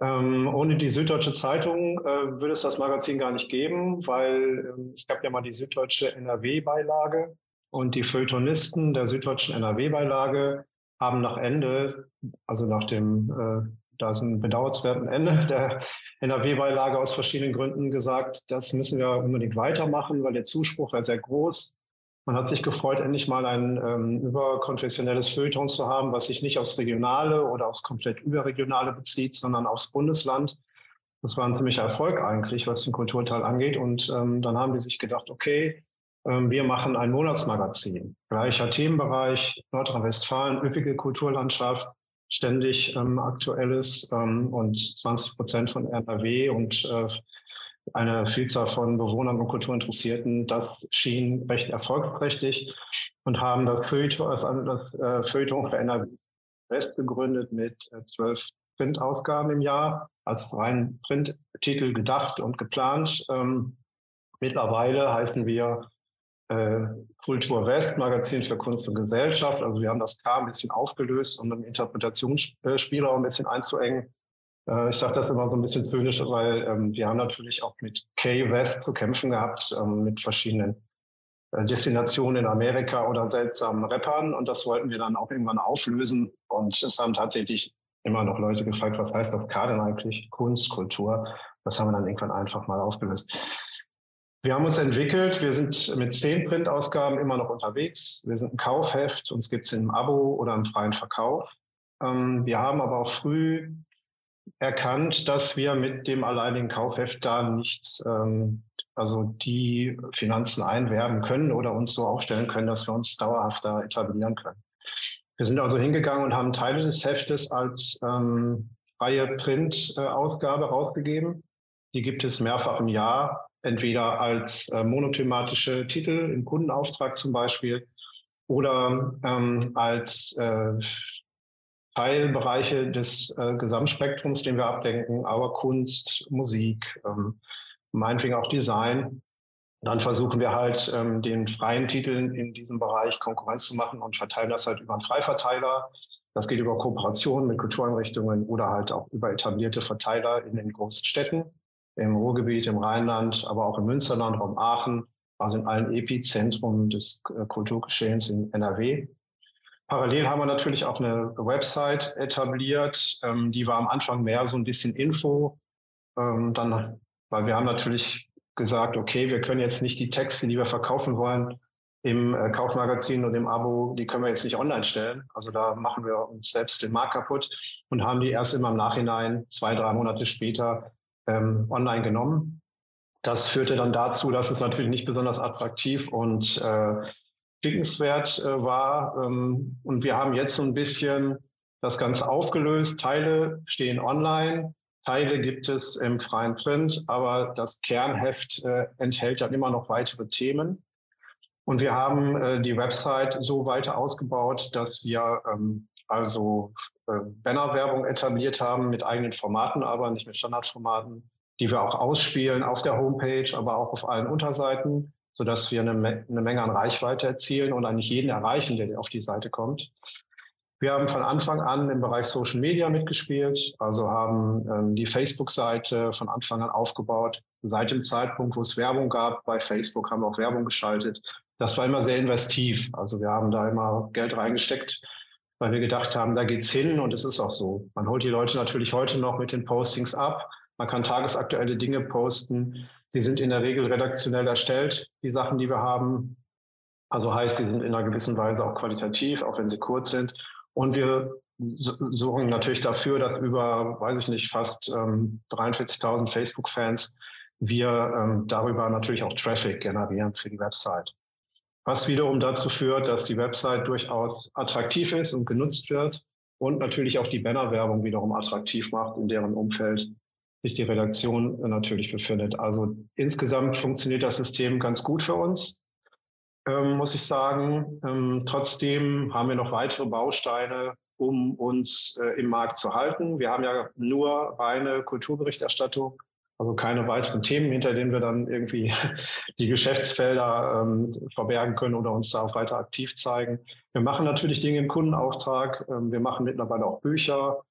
Ähm, ohne die Süddeutsche Zeitung äh, würde es das Magazin gar nicht geben, weil ähm, es gab ja mal die Süddeutsche NRW-Beilage und die Feuilletonisten der Süddeutschen NRW-Beilage haben nach Ende, also nach dem, äh, da ist ein bedauernswerten Ende der NRW-Beilage aus verschiedenen Gründen gesagt, das müssen wir unbedingt weitermachen, weil der Zuspruch war sehr groß. Man hat sich gefreut, endlich mal ein ähm, überkonfessionelles Feuilleton zu haben, was sich nicht aufs Regionale oder aufs komplett Überregionale bezieht, sondern aufs Bundesland. Das war ein ziemlicher Erfolg eigentlich, was den Kulturteil angeht. Und ähm, dann haben die sich gedacht, okay, ähm, wir machen ein Monatsmagazin. Gleicher Themenbereich, Nordrhein-Westfalen, üppige Kulturlandschaft ständig ähm, aktuelles ähm, und 20 Prozent von RKW und äh, eine Vielzahl von Bewohnern und Kulturinteressierten, das schien recht erfolgsträchtig und haben das Feuilleton, äh, für NRW West gegründet mit äh, zwölf Printausgaben im Jahr, als rein Printtitel gedacht und geplant. Ähm, mittlerweile heißen wir äh, Kultur West, Magazin für Kunst und Gesellschaft. Also wir haben das K ein bisschen aufgelöst, um den Interpretationsspielraum ein bisschen einzuengen. Äh, ich sage das immer so ein bisschen zynisch, weil ähm, wir haben natürlich auch mit K West zu kämpfen gehabt, ähm, mit verschiedenen äh, Destinationen in Amerika oder seltsamen Rappern. Und das wollten wir dann auch irgendwann auflösen. Und es haben tatsächlich immer noch Leute gefragt, was heißt das K denn eigentlich? Kunst, Kultur. Das haben wir dann irgendwann einfach mal aufgelöst. Wir haben uns entwickelt. Wir sind mit zehn Printausgaben immer noch unterwegs. Wir sind ein Kaufheft. Uns gibt es im Abo oder im freien Verkauf. Ähm, wir haben aber auch früh erkannt, dass wir mit dem alleinigen Kaufheft da nichts, ähm, also die Finanzen einwerben können oder uns so aufstellen können, dass wir uns dauerhaft da etablieren können. Wir sind also hingegangen und haben Teile des Heftes als ähm, freie Printausgabe rausgegeben. Die gibt es mehrfach im Jahr entweder als äh, monothematische Titel im Kundenauftrag zum Beispiel oder ähm, als äh, Teilbereiche des äh, Gesamtspektrums, den wir abdenken, aber Kunst, Musik, ähm, meinetwegen auch Design. Dann versuchen wir halt ähm, den freien Titeln in diesem Bereich Konkurrenz zu machen und verteilen das halt über einen Freiverteiler. Das geht über Kooperationen mit Kultureinrichtungen oder halt auch über etablierte Verteiler in den großen Städten im Ruhrgebiet, im Rheinland, aber auch im Münsterland, Raum Aachen, also in allen Epizentren des äh, Kulturgeschehens in NRW. Parallel haben wir natürlich auch eine Website etabliert, ähm, die war am Anfang mehr so ein bisschen Info. Ähm, dann, weil wir haben natürlich gesagt, okay, wir können jetzt nicht die Texte, die wir verkaufen wollen, im äh, Kaufmagazin und im Abo, die können wir jetzt nicht online stellen. Also da machen wir uns selbst den Markt kaputt und haben die erst immer im Nachhinein, zwei, drei Monate später, ähm, online genommen. Das führte dann dazu, dass es natürlich nicht besonders attraktiv und äh, klickenswert äh, war. Ähm, und wir haben jetzt so ein bisschen das Ganze aufgelöst. Teile stehen online, Teile gibt es im freien Print, aber das Kernheft äh, enthält dann immer noch weitere Themen. Und wir haben äh, die Website so weiter ausgebaut, dass wir ähm, also äh, Bannerwerbung etabliert haben mit eigenen Formaten, aber nicht mit Standardformaten, die wir auch ausspielen auf der Homepage, aber auch auf allen Unterseiten, sodass wir eine, eine Menge an Reichweite erzielen und eigentlich jeden erreichen, der auf die Seite kommt. Wir haben von Anfang an im Bereich Social Media mitgespielt, also haben ähm, die Facebook-Seite von Anfang an aufgebaut, seit dem Zeitpunkt, wo es Werbung gab, bei Facebook haben wir auch Werbung geschaltet. Das war immer sehr investiv. Also wir haben da immer Geld reingesteckt, weil wir gedacht haben, da geht's hin und es ist auch so. Man holt die Leute natürlich heute noch mit den Postings ab. Man kann tagesaktuelle Dinge posten. Die sind in der Regel redaktionell erstellt, die Sachen, die wir haben. Also heißt, die sind in einer gewissen Weise auch qualitativ, auch wenn sie kurz sind. Und wir sorgen natürlich dafür, dass über, weiß ich nicht, fast ähm, 43.000 Facebook-Fans wir ähm, darüber natürlich auch Traffic generieren für die Website. Was wiederum dazu führt, dass die Website durchaus attraktiv ist und genutzt wird und natürlich auch die Bannerwerbung wiederum attraktiv macht, in deren Umfeld sich die Redaktion natürlich befindet. Also insgesamt funktioniert das System ganz gut für uns, ähm, muss ich sagen. Ähm, trotzdem haben wir noch weitere Bausteine, um uns äh, im Markt zu halten. Wir haben ja nur reine Kulturberichterstattung, also keine weiteren Themen, hinter denen wir dann irgendwie die Geschäftsfelder ähm, verbergen können oder uns da auch weiter aktiv zeigen. Wir machen natürlich Dinge im Kundenauftrag. Ähm, wir machen mittlerweile auch Bücher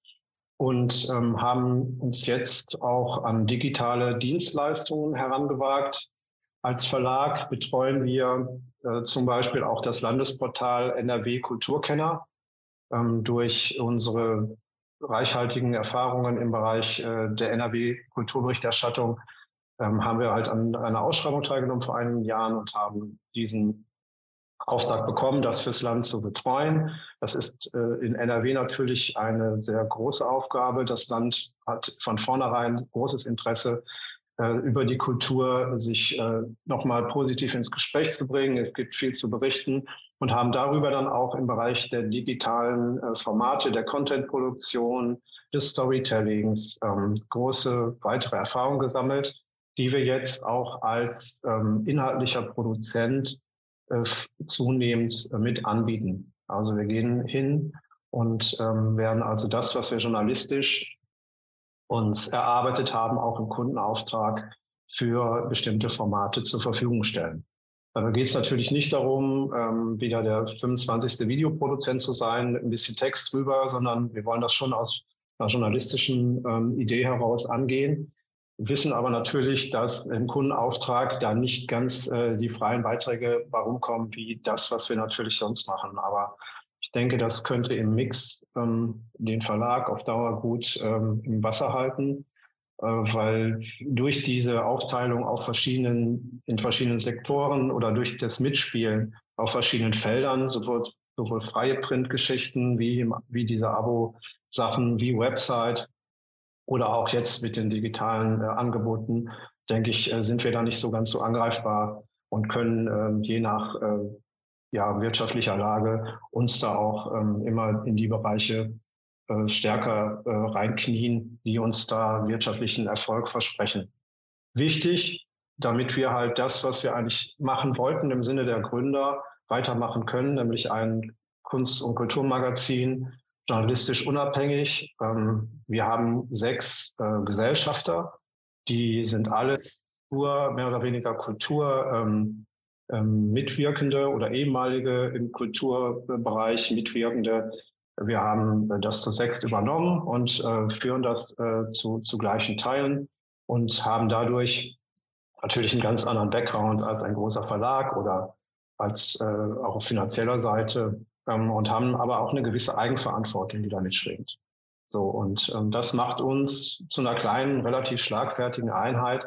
und ähm, haben uns jetzt auch an digitale Dienstleistungen herangewagt. Als Verlag betreuen wir äh, zum Beispiel auch das Landesportal NRW Kulturkenner ähm, durch unsere reichhaltigen Erfahrungen im Bereich äh, der NRW-Kulturberichterstattung ähm, haben wir halt an einer Ausschreibung teilgenommen vor einigen Jahren und haben diesen Auftrag bekommen, das fürs Land zu betreuen. Das ist äh, in NRW natürlich eine sehr große Aufgabe. Das Land hat von vornherein großes Interesse, über die Kultur sich äh, nochmal positiv ins Gespräch zu bringen. Es gibt viel zu berichten und haben darüber dann auch im Bereich der digitalen äh, Formate, der Contentproduktion, des Storytellings ähm, große weitere Erfahrungen gesammelt, die wir jetzt auch als ähm, inhaltlicher Produzent äh, zunehmend äh, mit anbieten. Also wir gehen hin und ähm, werden also das, was wir journalistisch uns erarbeitet haben, auch im Kundenauftrag für bestimmte Formate zur Verfügung stellen. Da geht es natürlich nicht darum, ähm, wieder der 25. Videoproduzent zu sein mit ein bisschen Text drüber, sondern wir wollen das schon aus einer journalistischen ähm, Idee heraus angehen, wissen aber natürlich, dass im Kundenauftrag da nicht ganz äh, die freien Beiträge warum kommen, wie das, was wir natürlich sonst machen. Aber ich denke, das könnte im Mix ähm, den Verlag auf Dauer gut ähm, im Wasser halten. Äh, weil durch diese Aufteilung auf verschiedenen, in verschiedenen Sektoren oder durch das Mitspielen auf verschiedenen Feldern, sowohl, sowohl freie Printgeschichten wie, wie diese Abo-Sachen, wie Website oder auch jetzt mit den digitalen äh, Angeboten, denke ich, äh, sind wir da nicht so ganz so angreifbar und können äh, je nach äh, ja, wirtschaftlicher Lage uns da auch ähm, immer in die Bereiche äh, stärker äh, reinknien, die uns da wirtschaftlichen Erfolg versprechen. Wichtig, damit wir halt das, was wir eigentlich machen wollten im Sinne der Gründer, weitermachen können, nämlich ein Kunst- und Kulturmagazin, journalistisch unabhängig. Ähm, wir haben sechs äh, Gesellschafter, die sind alle nur mehr oder weniger Kultur ähm, ähm, Mitwirkende oder ehemalige im Kulturbereich Mitwirkende, wir haben das zu sechs übernommen und äh, führen das äh, zu, zu gleichen Teilen und haben dadurch natürlich einen ganz anderen Background als ein großer Verlag oder als äh, auch auf finanzieller Seite ähm, und haben aber auch eine gewisse Eigenverantwortung, die da mitschwingt. So, und ähm, das macht uns zu einer kleinen, relativ schlagfertigen Einheit.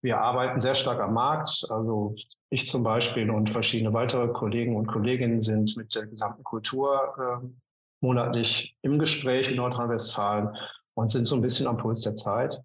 Wir arbeiten sehr stark am Markt. Also ich zum Beispiel und verschiedene weitere Kollegen und Kolleginnen sind mit der gesamten Kultur äh, monatlich im Gespräch in Nordrhein-Westfalen und sind so ein bisschen am Puls der Zeit,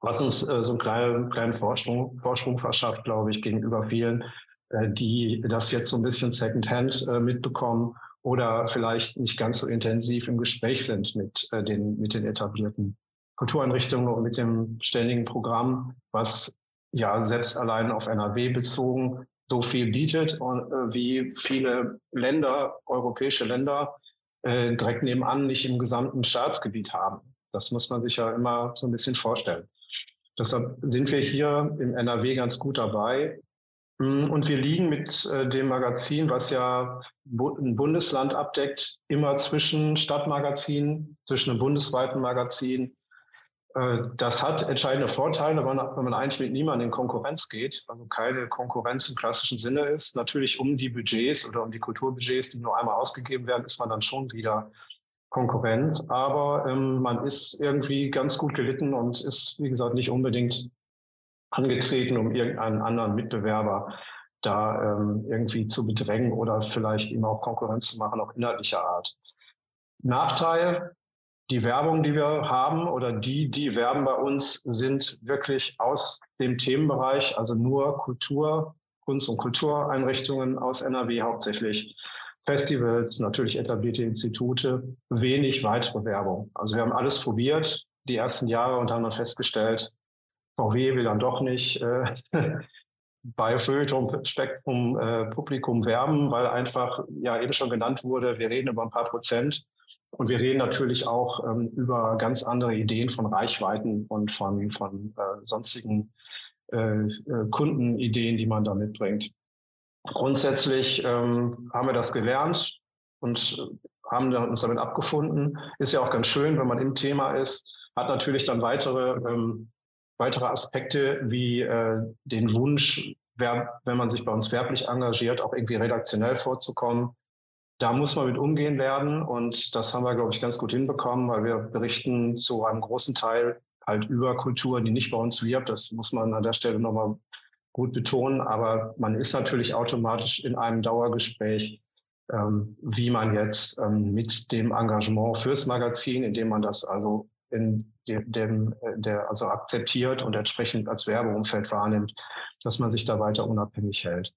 was uns äh, so einen kleinen, kleinen Vorsprung, Vorsprung verschafft, glaube ich, gegenüber vielen, äh, die das jetzt so ein bisschen secondhand äh, mitbekommen oder vielleicht nicht ganz so intensiv im Gespräch sind mit, äh, den, mit den etablierten Kultureinrichtungen und mit dem ständigen Programm, was ja selbst allein auf NRW bezogen so viel bietet und äh, wie viele Länder, europäische Länder äh, direkt nebenan nicht im gesamten Staatsgebiet haben. Das muss man sich ja immer so ein bisschen vorstellen. Deshalb sind wir hier im NRW ganz gut dabei. Mm, und wir liegen mit äh, dem Magazin, was ja ein Bundesland abdeckt, immer zwischen Stadtmagazin, zwischen einem bundesweiten Magazin das hat entscheidende Vorteile, wenn man eigentlich mit niemandem in Konkurrenz geht, also keine Konkurrenz im klassischen Sinne ist. Natürlich um die Budgets oder um die Kulturbudgets, die nur einmal ausgegeben werden, ist man dann schon wieder Konkurrenz. Aber ähm, man ist irgendwie ganz gut gelitten und ist, wie gesagt, nicht unbedingt angetreten, um irgendeinen anderen Mitbewerber da ähm, irgendwie zu bedrängen oder vielleicht ihm auch Konkurrenz zu machen, auch inhaltlicher Art. Nachteil, die Werbung, die wir haben oder die, die werben bei uns, sind wirklich aus dem Themenbereich, also nur Kultur, Kunst- und Kultureinrichtungen aus NRW hauptsächlich. Festivals, natürlich etablierte Institute, wenig weitere Werbung. Also wir haben alles probiert die ersten Jahre und haben dann festgestellt, VW will dann doch nicht äh, bei Feuilleton Spektrum äh, Publikum werben, weil einfach ja eben schon genannt wurde, wir reden über ein paar Prozent und wir reden natürlich auch ähm, über ganz andere Ideen von Reichweiten und von, von äh, sonstigen äh, äh, Kundenideen, die man da mitbringt. Grundsätzlich ähm, haben wir das gelernt und haben uns damit abgefunden. Ist ja auch ganz schön, wenn man im Thema ist, hat natürlich dann weitere, ähm, weitere Aspekte wie äh, den Wunsch, wer, wenn man sich bei uns werblich engagiert, auch irgendwie redaktionell vorzukommen da muss man mit umgehen werden und das haben wir, glaube ich, ganz gut hinbekommen, weil wir berichten zu einem großen Teil halt über Kultur, die nicht bei uns wirbt. Das muss man an der Stelle nochmal gut betonen, aber man ist natürlich automatisch in einem Dauergespräch, ähm, wie man jetzt ähm, mit dem Engagement fürs Magazin, indem man das also in dem, äh, der also akzeptiert und entsprechend als Werbeumfeld wahrnimmt, dass man sich da weiter unabhängig hält.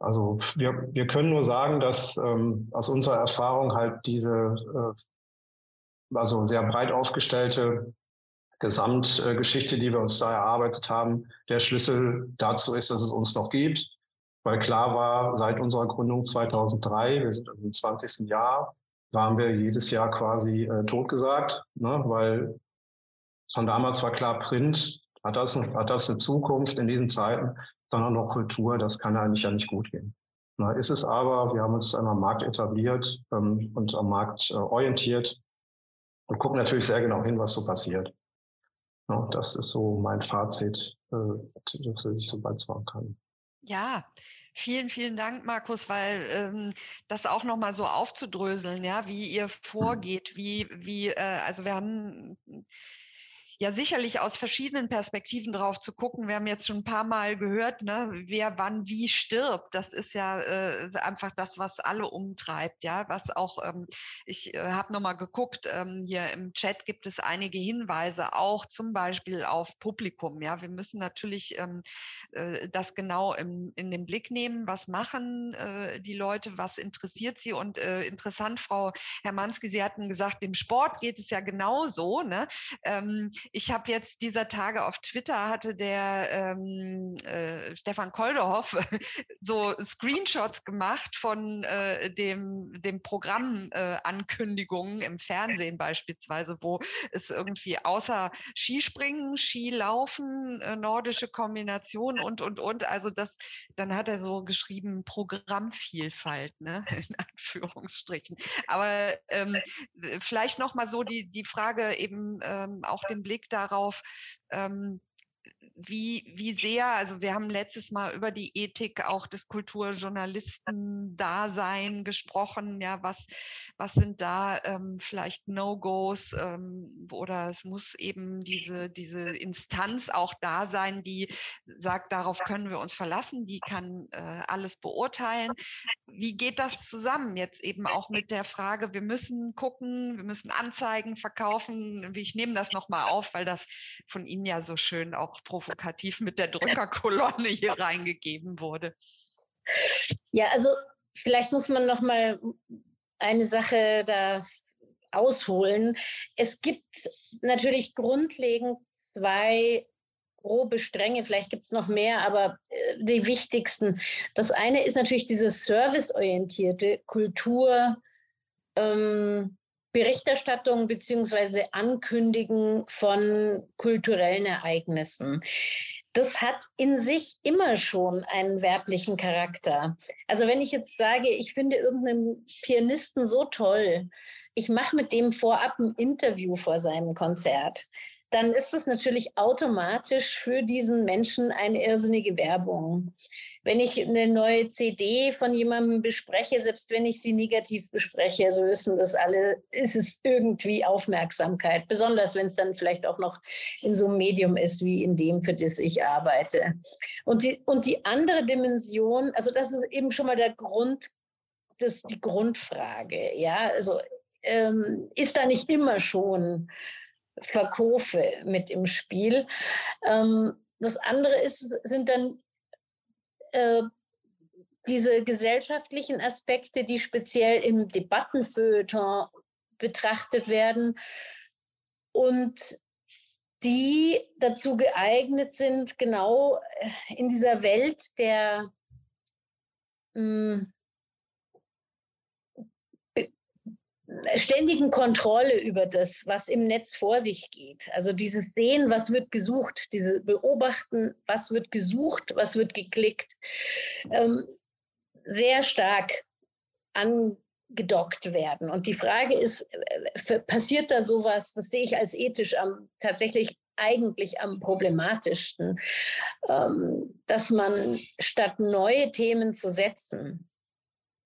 Also wir, wir können nur sagen, dass ähm, aus unserer Erfahrung halt diese äh, also sehr breit aufgestellte Gesamtgeschichte, die wir uns da erarbeitet haben, der Schlüssel dazu ist, dass es uns noch gibt. Weil klar war, seit unserer Gründung 2003, wir sind im 20. Jahr, waren wir jedes Jahr quasi äh, totgesagt, ne? weil von damals war klar, Print hat das, hat das eine Zukunft in diesen Zeiten sondern noch Kultur. Das kann eigentlich ja nicht gut gehen. Na, ist es aber, wir haben uns einmal am Markt etabliert ähm, und am Markt äh, orientiert und gucken natürlich sehr genau hin, was so passiert. Ja, das ist so mein Fazit, äh, das ich so beitragen kann. Ja, Vielen, vielen Dank, Markus, weil ähm, das auch nochmal so aufzudröseln, ja, wie ihr vorgeht, wie, wie, äh, also wir haben ja sicherlich aus verschiedenen Perspektiven drauf zu gucken. Wir haben jetzt schon ein paar Mal gehört, ne, wer wann wie stirbt. Das ist ja äh, einfach das, was alle umtreibt. Ja, was auch, ähm, ich äh, habe nochmal geguckt, ähm, hier im Chat gibt es einige Hinweise, auch zum Beispiel auf Publikum. Ja, wir müssen natürlich ähm, äh, das genau im, in den Blick nehmen. Was machen äh, die Leute? Was interessiert sie? Und äh, interessant, Frau Hermanski, Sie hatten gesagt, dem Sport geht es ja genauso. Ne? Ähm, ich habe jetzt dieser Tage auf Twitter hatte der ähm, äh, Stefan Kolderhoff so Screenshots gemacht von äh, dem, dem Programmankündigungen äh, im Fernsehen beispielsweise, wo es irgendwie außer Skispringen, Skilaufen, äh, nordische Kombination und, und, und, also das, dann hat er so geschrieben Programmvielfalt, ne, in Anführungsstrichen. Aber ähm, vielleicht nochmal so die, die Frage eben ähm, auch den Blick Blick darauf, ähm, wie, wie sehr, also wir haben letztes Mal über die Ethik auch des Kulturjournalistendasein gesprochen. Ja, was, was sind da ähm, vielleicht No-Gos ähm, oder es muss eben diese, diese Instanz auch da sein, die sagt, darauf können wir uns verlassen, die kann äh, alles beurteilen. Wie geht das zusammen jetzt eben auch mit der Frage, wir müssen gucken, wir müssen Anzeigen verkaufen. Ich nehme das nochmal auf, weil das von Ihnen ja so schön auch provokativ mit der Drückerkolonne hier reingegeben wurde. Ja, also vielleicht muss man noch mal eine Sache da ausholen. Es gibt natürlich grundlegend zwei grobe Stränge, vielleicht gibt es noch mehr, aber äh, die wichtigsten. Das eine ist natürlich diese serviceorientierte Kultur. Ähm, Berichterstattung bzw. Ankündigen von kulturellen Ereignissen. Das hat in sich immer schon einen werblichen Charakter. Also wenn ich jetzt sage, ich finde irgendeinen Pianisten so toll, ich mache mit dem vorab ein Interview vor seinem Konzert, dann ist es natürlich automatisch für diesen Menschen eine irrsinnige Werbung. Wenn ich eine neue CD von jemandem bespreche, selbst wenn ich sie negativ bespreche, so wissen das alle, ist es irgendwie Aufmerksamkeit, besonders wenn es dann vielleicht auch noch in so einem Medium ist wie in dem, für das ich arbeite. Und die, und die andere Dimension, also das ist eben schon mal der Grund, das die Grundfrage. Ja, also ähm, ist da nicht immer schon Verkaufe mit im Spiel. Ähm, das andere ist, sind dann äh, diese gesellschaftlichen Aspekte, die speziell im Debattenfeuilleton betrachtet werden und die dazu geeignet sind, genau äh, in dieser Welt der mh, hm, ständigen Kontrolle über das, was im Netz vor sich geht. Also dieses Sehen, was wird gesucht, diese Beobachten, was wird gesucht, was wird geklickt, ähm, sehr stark angedockt werden. Und die Frage ist, äh, passiert da sowas, das sehe ich als ethisch am, tatsächlich eigentlich am problematischsten, ähm, dass man statt neue Themen zu setzen,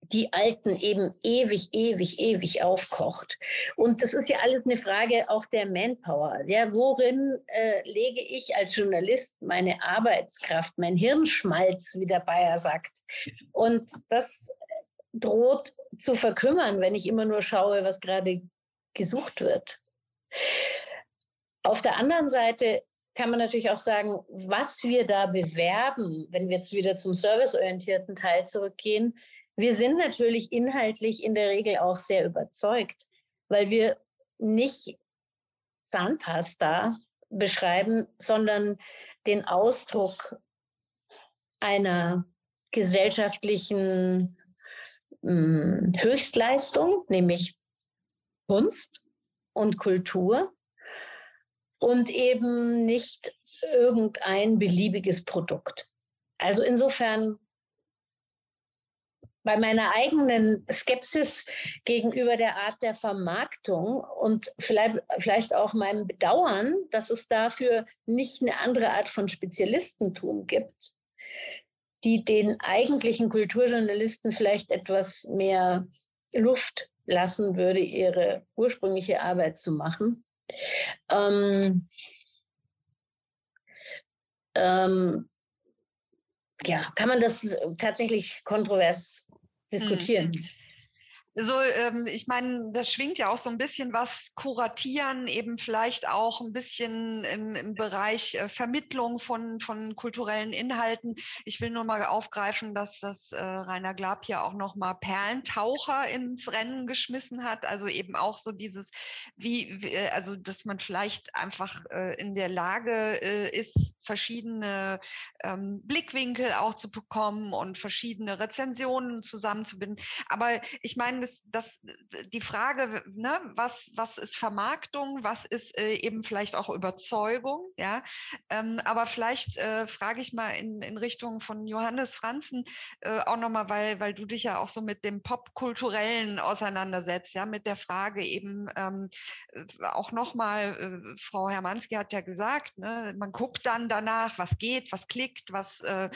die Alten eben ewig, ewig, ewig aufkocht. Und das ist ja alles eine Frage auch der Manpower. Ja, worin äh, lege ich als Journalist meine Arbeitskraft, mein Hirnschmalz, wie der Bayer sagt? Und das droht zu verkümmern, wenn ich immer nur schaue, was gerade gesucht wird. Auf der anderen Seite kann man natürlich auch sagen, was wir da bewerben, wenn wir jetzt wieder zum serviceorientierten Teil zurückgehen, wir sind natürlich inhaltlich in der Regel auch sehr überzeugt, weil wir nicht Zahnpasta beschreiben, sondern den Ausdruck einer gesellschaftlichen hm, Höchstleistung, nämlich Kunst und Kultur und eben nicht irgendein beliebiges Produkt. Also insofern bei meiner eigenen Skepsis gegenüber der Art der Vermarktung und vielleicht, vielleicht auch meinem Bedauern, dass es dafür nicht eine andere Art von Spezialistentum gibt, die den eigentlichen Kulturjournalisten vielleicht etwas mehr Luft lassen würde, ihre ursprüngliche Arbeit zu machen. Ähm, ähm, ja, kann man das tatsächlich kontrovers diskutieren. Mhm. So, ähm, ich meine, das schwingt ja auch so ein bisschen was Kuratieren, eben vielleicht auch ein bisschen im, im Bereich äh, Vermittlung von, von kulturellen Inhalten. Ich will nur mal aufgreifen, dass das äh, Rainer Glab hier auch noch mal Perlentaucher ins Rennen geschmissen hat. Also eben auch so dieses, wie, wie äh, also dass man vielleicht einfach äh, in der Lage äh, ist, verschiedene ähm, Blickwinkel auch zu bekommen und verschiedene Rezensionen zusammenzubinden. Aber ich meine, das, das, die Frage, ne, was, was ist Vermarktung, was ist äh, eben vielleicht auch Überzeugung, ja. Ähm, aber vielleicht äh, frage ich mal in, in Richtung von Johannes Franzen äh, auch nochmal, weil, weil du dich ja auch so mit dem Popkulturellen auseinandersetzt, ja, mit der Frage eben ähm, äh, auch nochmal, äh, Frau Hermanski hat ja gesagt, ne, man guckt dann danach, was geht, was klickt, was äh,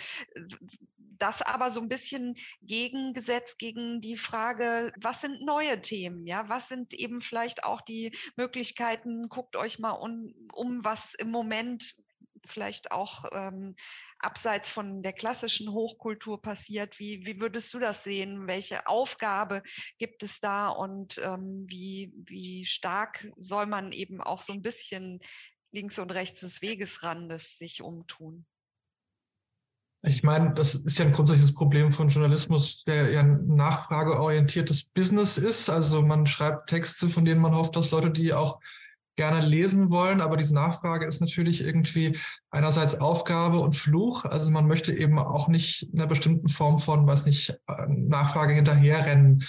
das aber so ein bisschen gegengesetzt gegen die Frage, was sind neue Themen? Ja, was sind eben vielleicht auch die Möglichkeiten? Guckt euch mal um, um was im Moment vielleicht auch ähm, abseits von der klassischen Hochkultur passiert. Wie, wie würdest du das sehen? Welche Aufgabe gibt es da und ähm, wie, wie stark soll man eben auch so ein bisschen links und rechts des Wegesrandes sich umtun? Ich meine, das ist ja ein grundsätzliches Problem von Journalismus, der ja ein nachfrageorientiertes Business ist. Also man schreibt Texte, von denen man hofft, dass Leute die auch gerne lesen wollen. Aber diese Nachfrage ist natürlich irgendwie einerseits Aufgabe und Fluch. Also man möchte eben auch nicht einer bestimmten Form von, weiß nicht, Nachfrage hinterherrennen.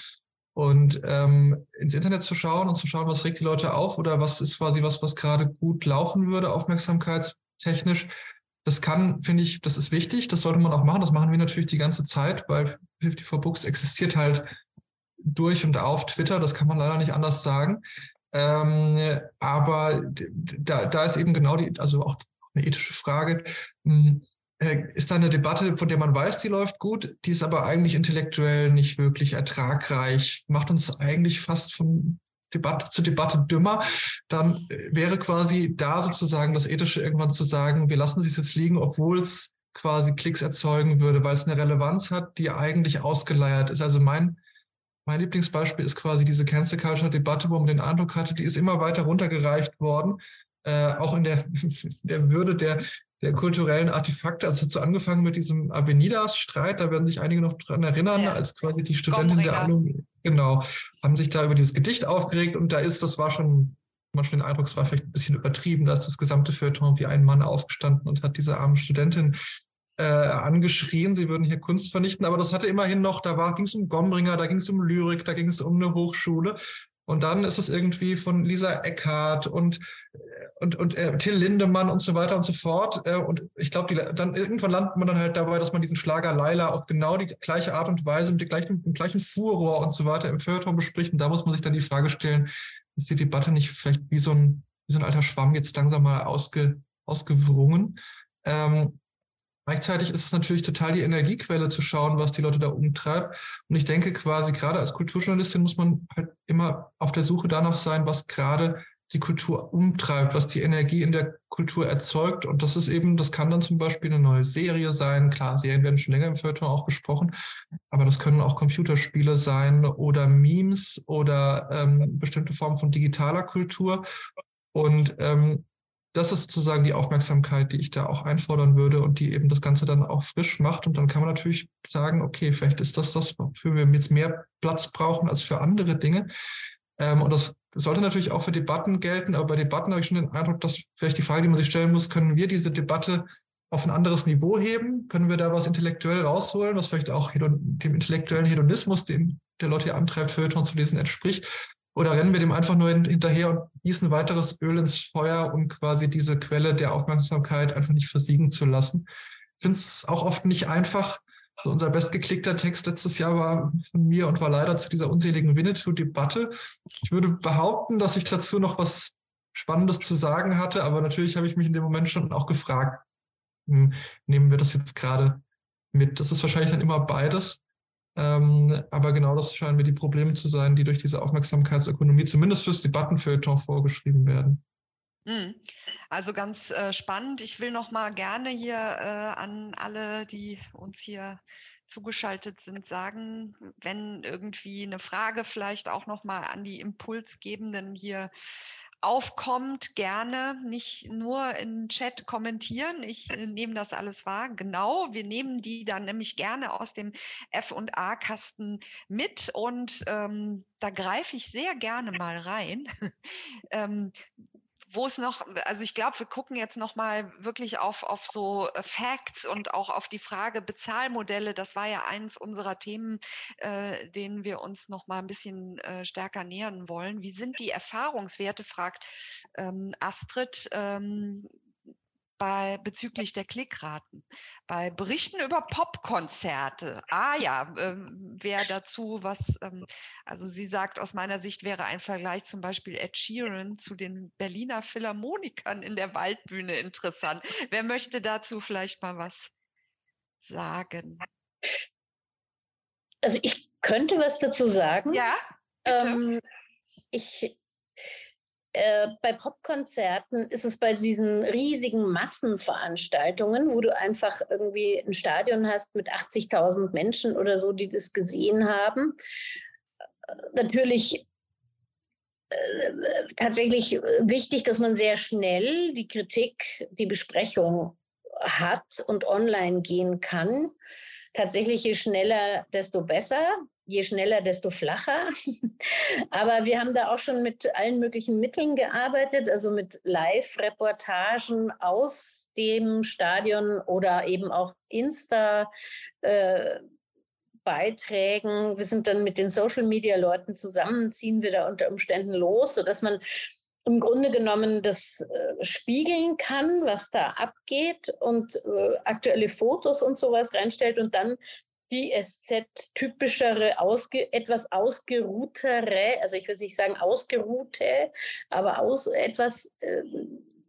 Und ähm, ins Internet zu schauen und zu schauen, was regt die Leute auf oder was ist quasi was, was gerade gut laufen würde, aufmerksamkeitstechnisch, das kann, finde ich, das ist wichtig, das sollte man auch machen. Das machen wir natürlich die ganze Zeit, weil 54 Books existiert halt durch und auf Twitter, das kann man leider nicht anders sagen. Ähm, aber da, da ist eben genau die, also auch eine ethische Frage. Hm, äh, ist da eine Debatte, von der man weiß, die läuft gut, die ist aber eigentlich intellektuell nicht wirklich ertragreich, macht uns eigentlich fast von Debatte zu Debatte dümmer, dann äh, wäre quasi da sozusagen das Ethische irgendwann zu sagen, wir lassen es jetzt liegen, obwohl es quasi Klicks erzeugen würde, weil es eine Relevanz hat, die eigentlich ausgeleiert ist. Also mein, mein Lieblingsbeispiel ist quasi diese Cancel Culture Debatte, wo man den Eindruck hatte, die ist immer weiter runtergereicht worden, äh, auch in der, der Würde der, der kulturellen Artefakte. Also es hat so angefangen mit diesem Avenidas-Streit, da werden sich einige noch dran erinnern, ja. als quasi die Studentin der Anno, genau, haben sich da über dieses Gedicht aufgeregt. Und da ist, das war schon, man schon den Eindruck, es war vielleicht ein bisschen übertrieben, da ist das gesamte Feuilleton wie ein Mann aufgestanden und hat diese arme Studentin äh, angeschrien, sie würden hier Kunst vernichten, aber das hatte immerhin noch, da ging es um Gombringer, da ging es um Lyrik, da ging es um eine Hochschule und dann ist es irgendwie von Lisa Eckhardt und, und, und äh, Till Lindemann und so weiter und so fort. Äh, und ich glaube, dann irgendwann landet man dann halt dabei, dass man diesen Schlager Laila auf genau die gleiche Art und Weise, mit, dem gleichen, dem gleichen Furor und so weiter im Feuilleton bespricht. Und da muss man sich dann die Frage stellen, ist die Debatte nicht vielleicht wie so ein, wie so ein alter Schwamm jetzt langsam mal ausge, ausgewrungen? Ähm, Gleichzeitig ist es natürlich total die Energiequelle zu schauen, was die Leute da umtreibt. Und ich denke quasi, gerade als Kulturjournalistin muss man halt immer auf der Suche danach sein, was gerade die Kultur umtreibt, was die Energie in der Kultur erzeugt. Und das ist eben, das kann dann zum Beispiel eine neue Serie sein. Klar, Serien werden schon länger im Feuilleton auch besprochen, aber das können auch Computerspiele sein oder Memes oder ähm, bestimmte Formen von digitaler Kultur. Und ähm, das ist sozusagen die Aufmerksamkeit, die ich da auch einfordern würde und die eben das Ganze dann auch frisch macht. Und dann kann man natürlich sagen, okay, vielleicht ist das das, wofür wir jetzt mehr Platz brauchen als für andere Dinge. Ähm, und das sollte natürlich auch für Debatten gelten, aber bei Debatten habe ich schon den Eindruck, dass vielleicht die Frage, die man sich stellen muss, können wir diese Debatte auf ein anderes Niveau heben? Können wir da was intellektuell rausholen, was vielleicht auch dem intellektuellen Hedonismus, den der Leute hier antreibt, Feuilleton zu lesen, entspricht? Oder rennen wir dem einfach nur hinterher und gießen weiteres Öl ins Feuer, um quasi diese Quelle der Aufmerksamkeit einfach nicht versiegen zu lassen? Ich finde es auch oft nicht einfach. Also unser bestgeklickter Text letztes Jahr war von mir und war leider zu dieser unseligen Winnetou-Debatte. Ich würde behaupten, dass ich dazu noch was Spannendes zu sagen hatte, aber natürlich habe ich mich in dem Moment schon auch gefragt, hm, nehmen wir das jetzt gerade mit? Das ist wahrscheinlich dann immer beides. Ähm, aber genau das scheinen mir die Probleme zu sein, die durch diese Aufmerksamkeitsökonomie zumindest fürs Debattenfeuilleton vorgeschrieben werden. Hm. Also ganz äh, spannend. Ich will noch mal gerne hier äh, an alle, die uns hier zugeschaltet sind, sagen, wenn irgendwie eine Frage vielleicht auch noch mal an die Impulsgebenden hier aufkommt, gerne nicht nur im Chat kommentieren. Ich äh, nehme das alles wahr. Genau, wir nehmen die dann nämlich gerne aus dem F&A-Kasten mit und ähm, da greife ich sehr gerne mal rein. ähm, wo es noch, also ich glaube, wir gucken jetzt noch mal wirklich auf, auf so äh, Facts und auch auf die Frage Bezahlmodelle. Das war ja eins unserer Themen, äh, denen wir uns noch mal ein bisschen äh, stärker nähern wollen. Wie sind die Erfahrungswerte, fragt ähm, Astrid. Ähm, bei bezüglich der Klickraten. Bei Berichten über Popkonzerte. Ah ja, ähm, wer dazu was, ähm, also sie sagt, aus meiner Sicht wäre ein Vergleich zum Beispiel Ed Sheeran zu den Berliner Philharmonikern in der Waldbühne interessant. Wer möchte dazu vielleicht mal was sagen? Also ich könnte was dazu sagen. Ja. Ähm, ich äh, bei Popkonzerten ist es bei diesen riesigen Massenveranstaltungen, wo du einfach irgendwie ein Stadion hast mit 80.000 Menschen oder so, die das gesehen haben, natürlich äh, tatsächlich wichtig, dass man sehr schnell die Kritik, die Besprechung hat und online gehen kann. Tatsächlich je schneller, desto besser je schneller, desto flacher. Aber wir haben da auch schon mit allen möglichen Mitteln gearbeitet, also mit Live-Reportagen aus dem Stadion oder eben auch Insta. Äh, Beiträgen. Wir sind dann mit den Social Media Leuten zusammen, ziehen wir da unter Umständen los, sodass man im Grunde genommen das äh, spiegeln kann, was da abgeht und äh, aktuelle Fotos und sowas reinstellt und dann die SZ-typischere, ausge, etwas ausgeruhtere, also ich will nicht sagen ausgeruhte, aber aus, etwas äh,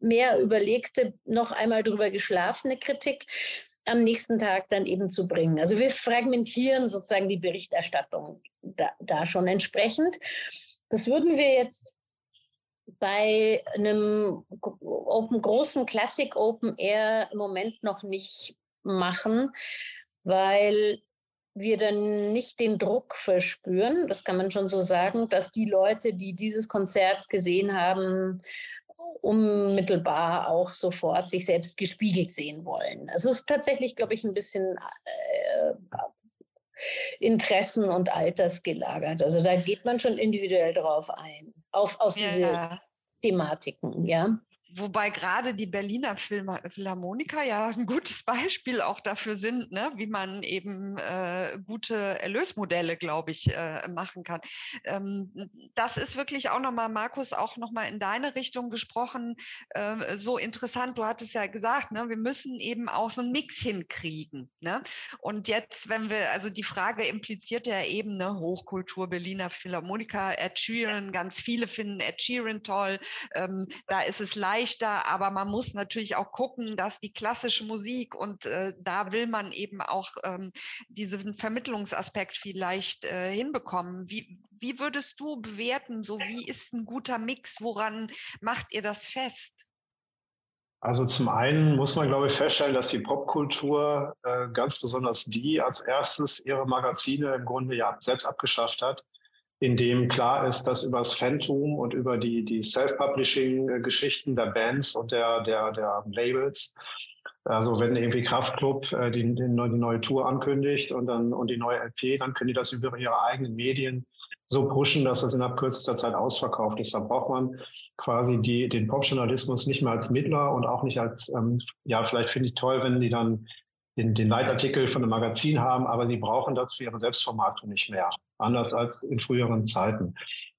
mehr überlegte, noch einmal drüber geschlafene Kritik am nächsten Tag dann eben zu bringen. Also wir fragmentieren sozusagen die Berichterstattung da, da schon entsprechend. Das würden wir jetzt bei einem Open, großen Classic Open Air im Moment noch nicht machen, weil wir dann nicht den Druck verspüren, das kann man schon so sagen, dass die Leute, die dieses Konzert gesehen haben, unmittelbar auch sofort sich selbst gespiegelt sehen wollen. Also es ist tatsächlich, glaube ich, ein bisschen äh, Interessen- und Altersgelagert. Also da geht man schon individuell drauf ein, auf, auf diese ja. Thematiken, ja. Wobei gerade die Berliner Philharmoniker ja ein gutes Beispiel auch dafür sind, ne, wie man eben äh, gute Erlösmodelle, glaube ich, äh, machen kann. Ähm, das ist wirklich auch nochmal, Markus, auch nochmal in deine Richtung gesprochen, äh, so interessant. Du hattest ja gesagt, ne, wir müssen eben auch so einen Mix hinkriegen. Ne? Und jetzt, wenn wir, also die Frage impliziert ja eben eine Hochkultur, Berliner Philharmoniker, Ed Sheeran, ganz viele finden Ed Sheeran toll. Ähm, da ist es leicht leichter, aber man muss natürlich auch gucken, dass die klassische Musik und äh, da will man eben auch ähm, diesen Vermittlungsaspekt vielleicht äh, hinbekommen. Wie, wie würdest du bewerten, so wie ist ein guter Mix? Woran macht ihr das fest? Also zum einen muss man, glaube ich, feststellen, dass die Popkultur, äh, ganz besonders die, als erstes ihre Magazine im Grunde ja selbst abgeschafft hat in dem klar ist, dass über das Phantom und über die, die Self-Publishing-Geschichten der Bands und der, der, der Labels, also wenn irgendwie Kraftklub äh, die, die, neue Tour ankündigt und dann und die neue LP, dann können die das über ihre eigenen Medien so pushen, dass das innerhalb kürzester Zeit ausverkauft ist. Da braucht man quasi die, den Popjournalismus nicht mehr als Mittler und auch nicht als, ähm, ja, vielleicht finde ich toll, wenn die dann den, den Leitartikel von einem Magazin haben, aber sie brauchen für ihre Selbstvermarktung nicht mehr, anders als in früheren Zeiten.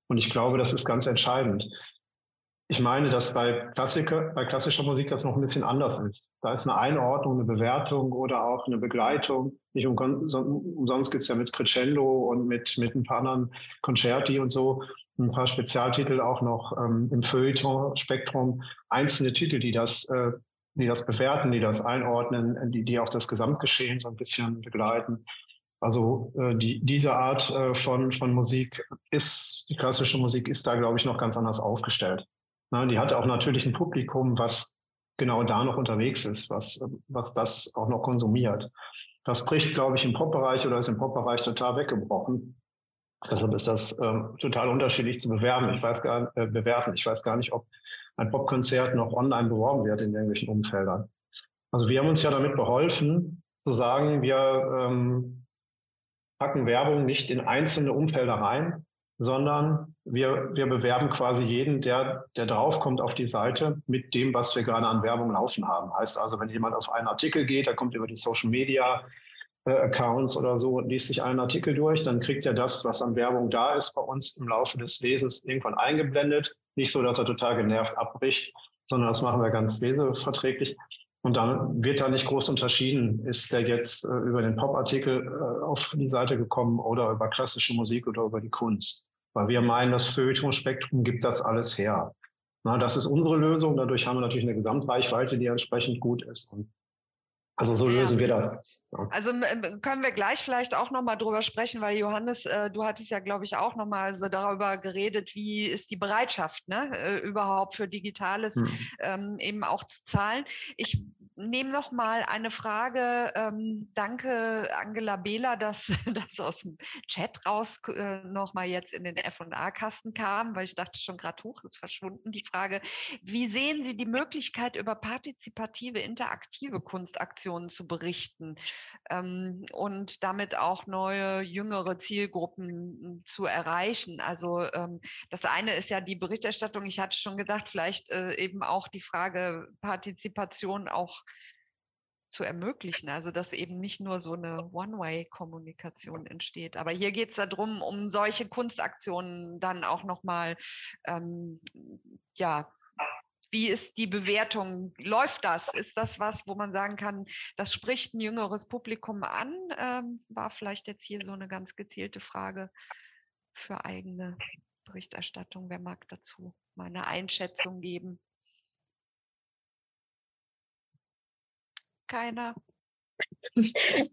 Und ich glaube, das ist ganz entscheidend. Ich meine, dass bei, Klassiker, bei klassischer Musik das noch ein bisschen anders ist. Da ist eine Einordnung, eine Bewertung oder auch eine Begleitung. Nicht umsonst gibt es ja mit Crescendo und mit, mit ein paar anderen Concerti und so ein paar Spezialtitel auch noch ähm, im Feuilleton-Spektrum, einzelne Titel, die das äh, die das bewerten, die das einordnen, die, die auch das Gesamtgeschehen so ein bisschen begleiten. Also äh, die, diese Art äh, von, von Musik ist, die klassische Musik ist da, glaube ich, noch ganz anders aufgestellt. Na, die hat auch natürlich ein Publikum, was genau da noch unterwegs ist, was, was das auch noch konsumiert. Das bricht, glaube ich, im Pop-Bereich oder ist im Pop-Bereich total weggebrochen. Deshalb ist das äh, total unterschiedlich zu bewerben. Ich weiß gar, äh, bewerten. Ich weiß gar nicht, ob ein Popkonzert noch online beworben wird in irgendwelchen Umfeldern. Also wir haben uns ja damit beholfen, zu sagen, wir ähm, packen Werbung nicht in einzelne Umfelder rein, sondern wir, wir bewerben quasi jeden, der, der draufkommt auf die Seite mit dem, was wir gerade an Werbung laufen haben. Heißt also, wenn jemand auf einen Artikel geht, der kommt über die Social Media äh, Accounts oder so und liest sich einen Artikel durch, dann kriegt er das, was an Werbung da ist, bei uns im Laufe des Lesens irgendwann eingeblendet nicht so, dass er total genervt abbricht, sondern das machen wir ganz leseverträglich. Und dann wird da nicht groß unterschieden, ist der jetzt äh, über den Pop-Artikel äh, auf die Seite gekommen oder über klassische Musik oder über die Kunst. Weil wir meinen, das Feuilleton-Spektrum gibt das alles her. Na, das ist unsere Lösung. Dadurch haben wir natürlich eine Gesamtreichweite, die entsprechend gut ist. Und also so lösen wir das. Also können wir gleich vielleicht auch nochmal drüber sprechen, weil Johannes, äh, du hattest ja, glaube ich, auch nochmal so darüber geredet, wie ist die Bereitschaft ne, äh, überhaupt für Digitales hm. ähm, eben auch zu zahlen. Ich nehme noch mal eine Frage. Ähm, danke, Angela Behler, dass das aus dem Chat raus äh, noch mal jetzt in den F&A-Kasten kam, weil ich dachte schon gerade hoch ist verschwunden. Die Frage, wie sehen Sie die Möglichkeit, über partizipative, interaktive Kunstaktionen zu berichten ähm, und damit auch neue, jüngere Zielgruppen hm, zu erreichen? Also ähm, das eine ist ja die Berichterstattung. Ich hatte schon gedacht, vielleicht äh, eben auch die Frage Partizipation auch zu ermöglichen. Also dass eben nicht nur so eine One-Way-Kommunikation entsteht. Aber hier geht es darum, um solche Kunstaktionen dann auch nochmal ähm, ja, wie ist die Bewertung? Läuft das? Ist das was, wo man sagen kann, das spricht ein jüngeres Publikum an? Ähm, war vielleicht jetzt hier so eine ganz gezielte Frage für eigene Berichterstattung. Wer mag dazu mal eine Einschätzung geben? Keiner.